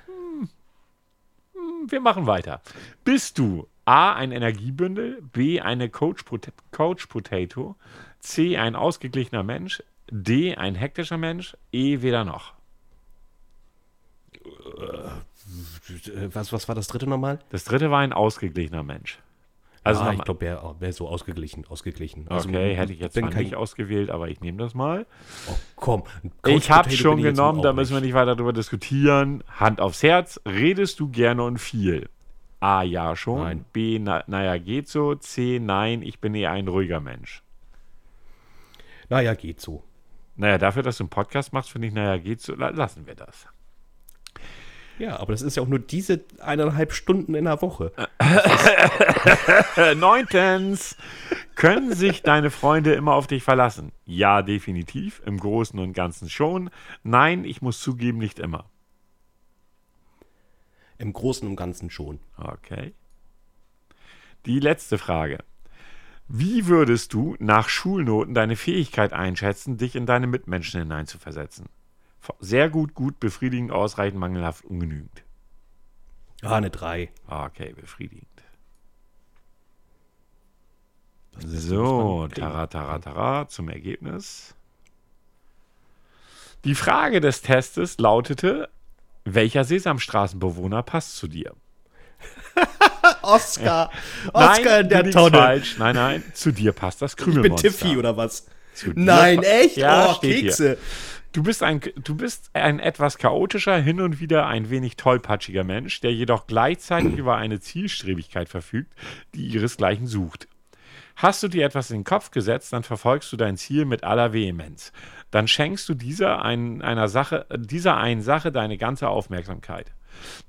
Wir machen weiter. Bist du A, ein Energiebündel, B, eine Coach, Pot Coach Potato, C, ein ausgeglichener Mensch, D, ein hektischer Mensch, E, weder noch. Äh, Was, was war das dritte nochmal? Das dritte war ein ausgeglichener Mensch. Also ah, ich glaube, wäre wär so ausgeglichen, ausgeglichen. Also, okay, hätte ich jetzt kein- nicht ausgewählt, aber ich nehme das mal. Oh, komm. ich habe schon ich genommen, da müssen wir nicht weiter drüber diskutieren. Hand aufs Herz, redest du gerne und viel? A, ja schon. Nein. B, na, naja, geht so. C, nein, ich bin eher ein ruhiger Mensch. Naja, geht so. Naja, dafür, dass du einen Podcast machst, finde ich, naja, geht so, la- lassen wir das. Ja, aber das ist ja auch nur diese eineinhalb Stunden in der Woche. *laughs* Neuntens, können sich deine Freunde immer auf dich verlassen? Ja, definitiv, im Großen und Ganzen schon. Nein, ich muss zugeben, nicht immer. Im Großen und Ganzen schon. Okay. Die letzte Frage. Wie würdest du nach Schulnoten deine Fähigkeit einschätzen, dich in deine Mitmenschen hineinzuversetzen? Sehr gut, gut, befriedigend, ausreichend, mangelhaft, ungenügend. Ah, eine 3. Okay, befriedigend. Das So, tara, tara, tara, zum Ergebnis. Die Frage des Testes lautete, welcher Sesamstraßenbewohner passt zu dir? *laughs* Oscar! *laughs* Oscar nein, in der Tonne! falsch. Nein, nein, zu dir passt das Ich bin Krümelmonster. Tiffy oder was? Nein, echt? Ja, oh, steht hier. Du bist, ein, du bist ein etwas chaotischer, hin und wieder ein wenig tollpatschiger Mensch, der jedoch gleichzeitig über eine Zielstrebigkeit verfügt, die ihresgleichen sucht. Hast du dir etwas in den Kopf gesetzt, dann verfolgst du dein Ziel mit aller Vehemenz. Dann schenkst du dieser, ein, einer Sache, dieser einen Sache deine ganze Aufmerksamkeit.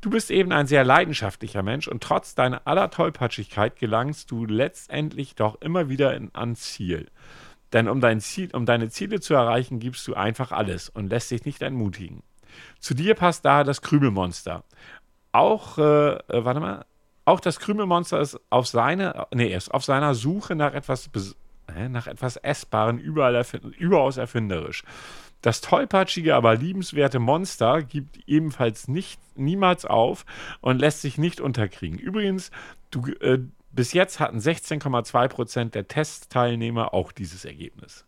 Du bist eben ein sehr leidenschaftlicher Mensch und trotz deiner aller Tollpatschigkeit gelangst du letztendlich doch immer wieder in, ans Ziel. Denn um, dein Ziel, um deine Ziele zu erreichen, gibst du einfach alles und lässt dich nicht entmutigen. Zu dir passt daher das Krümelmonster. Auch, äh, äh, warte mal, auch das Krümelmonster ist auf seine, nee, ist auf seiner Suche nach etwas, nach etwas Essbaren erfind, überaus erfinderisch. Das tollpatschige, aber liebenswerte Monster gibt ebenfalls nicht, niemals auf und lässt sich nicht unterkriegen. Übrigens, du, äh, bis jetzt hatten 16,2% der Testteilnehmer auch dieses Ergebnis.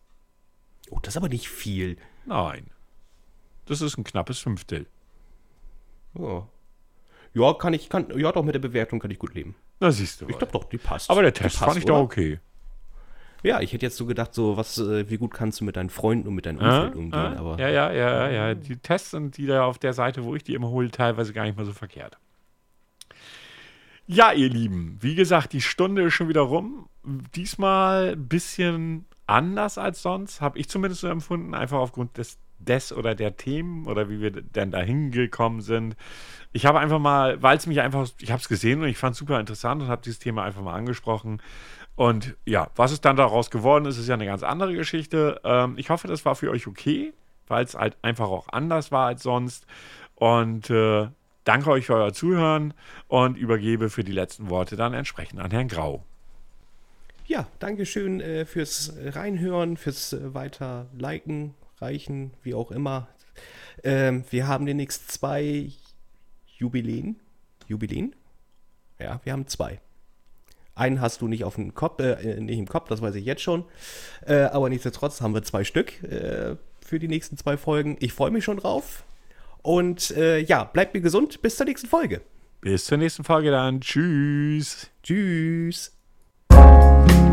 Oh, das ist aber nicht viel. Nein. Das ist ein knappes Fünftel. Ja. Ja, kann ich, kann, ja, doch mit der Bewertung kann ich gut leben. Na, siehst du. Ich glaube doch, die passt. Aber der Test passt, fand ich doch oder? okay. Ja, ich hätte jetzt so gedacht, so, was, äh, wie gut kannst du mit deinen Freunden und mit deinem Umfeld umgehen, ja, aber. ja, ja, ja, ja. Die Tests sind die da auf der Seite, wo ich die immer hole, teilweise gar nicht mal so verkehrt. Ja, ihr Lieben, wie gesagt, die Stunde ist schon wieder rum. Diesmal ein bisschen anders als sonst, habe ich zumindest so empfunden, einfach aufgrund des, des oder der Themen oder wie wir denn da hingekommen sind. Ich habe einfach mal, weil es mich einfach, ich habe es gesehen und ich fand es super interessant und habe dieses Thema einfach mal angesprochen. Und ja, was es dann daraus geworden ist, ist ja eine ganz andere Geschichte. Ähm, ich hoffe, das war für euch okay, weil es halt einfach auch anders war als sonst. Und äh, danke euch für euer Zuhören und übergebe für die letzten Worte dann entsprechend an Herrn Grau. Ja, Dankeschön äh, fürs Reinhören, fürs äh, weiter Liken, Reichen, wie auch immer. Ähm, wir haben demnächst zwei Jubiläen. Jubiläen? Ja, wir haben zwei. Einen hast du nicht auf dem Kopf, äh, nicht im Kopf, das weiß ich jetzt schon. Äh, aber nichtsdestotrotz haben wir zwei Stück äh, für die nächsten zwei Folgen. Ich freue mich schon drauf. Und äh, ja, bleibt mir gesund. Bis zur nächsten Folge. Bis zur nächsten Folge dann. Tschüss. Tschüss. Musik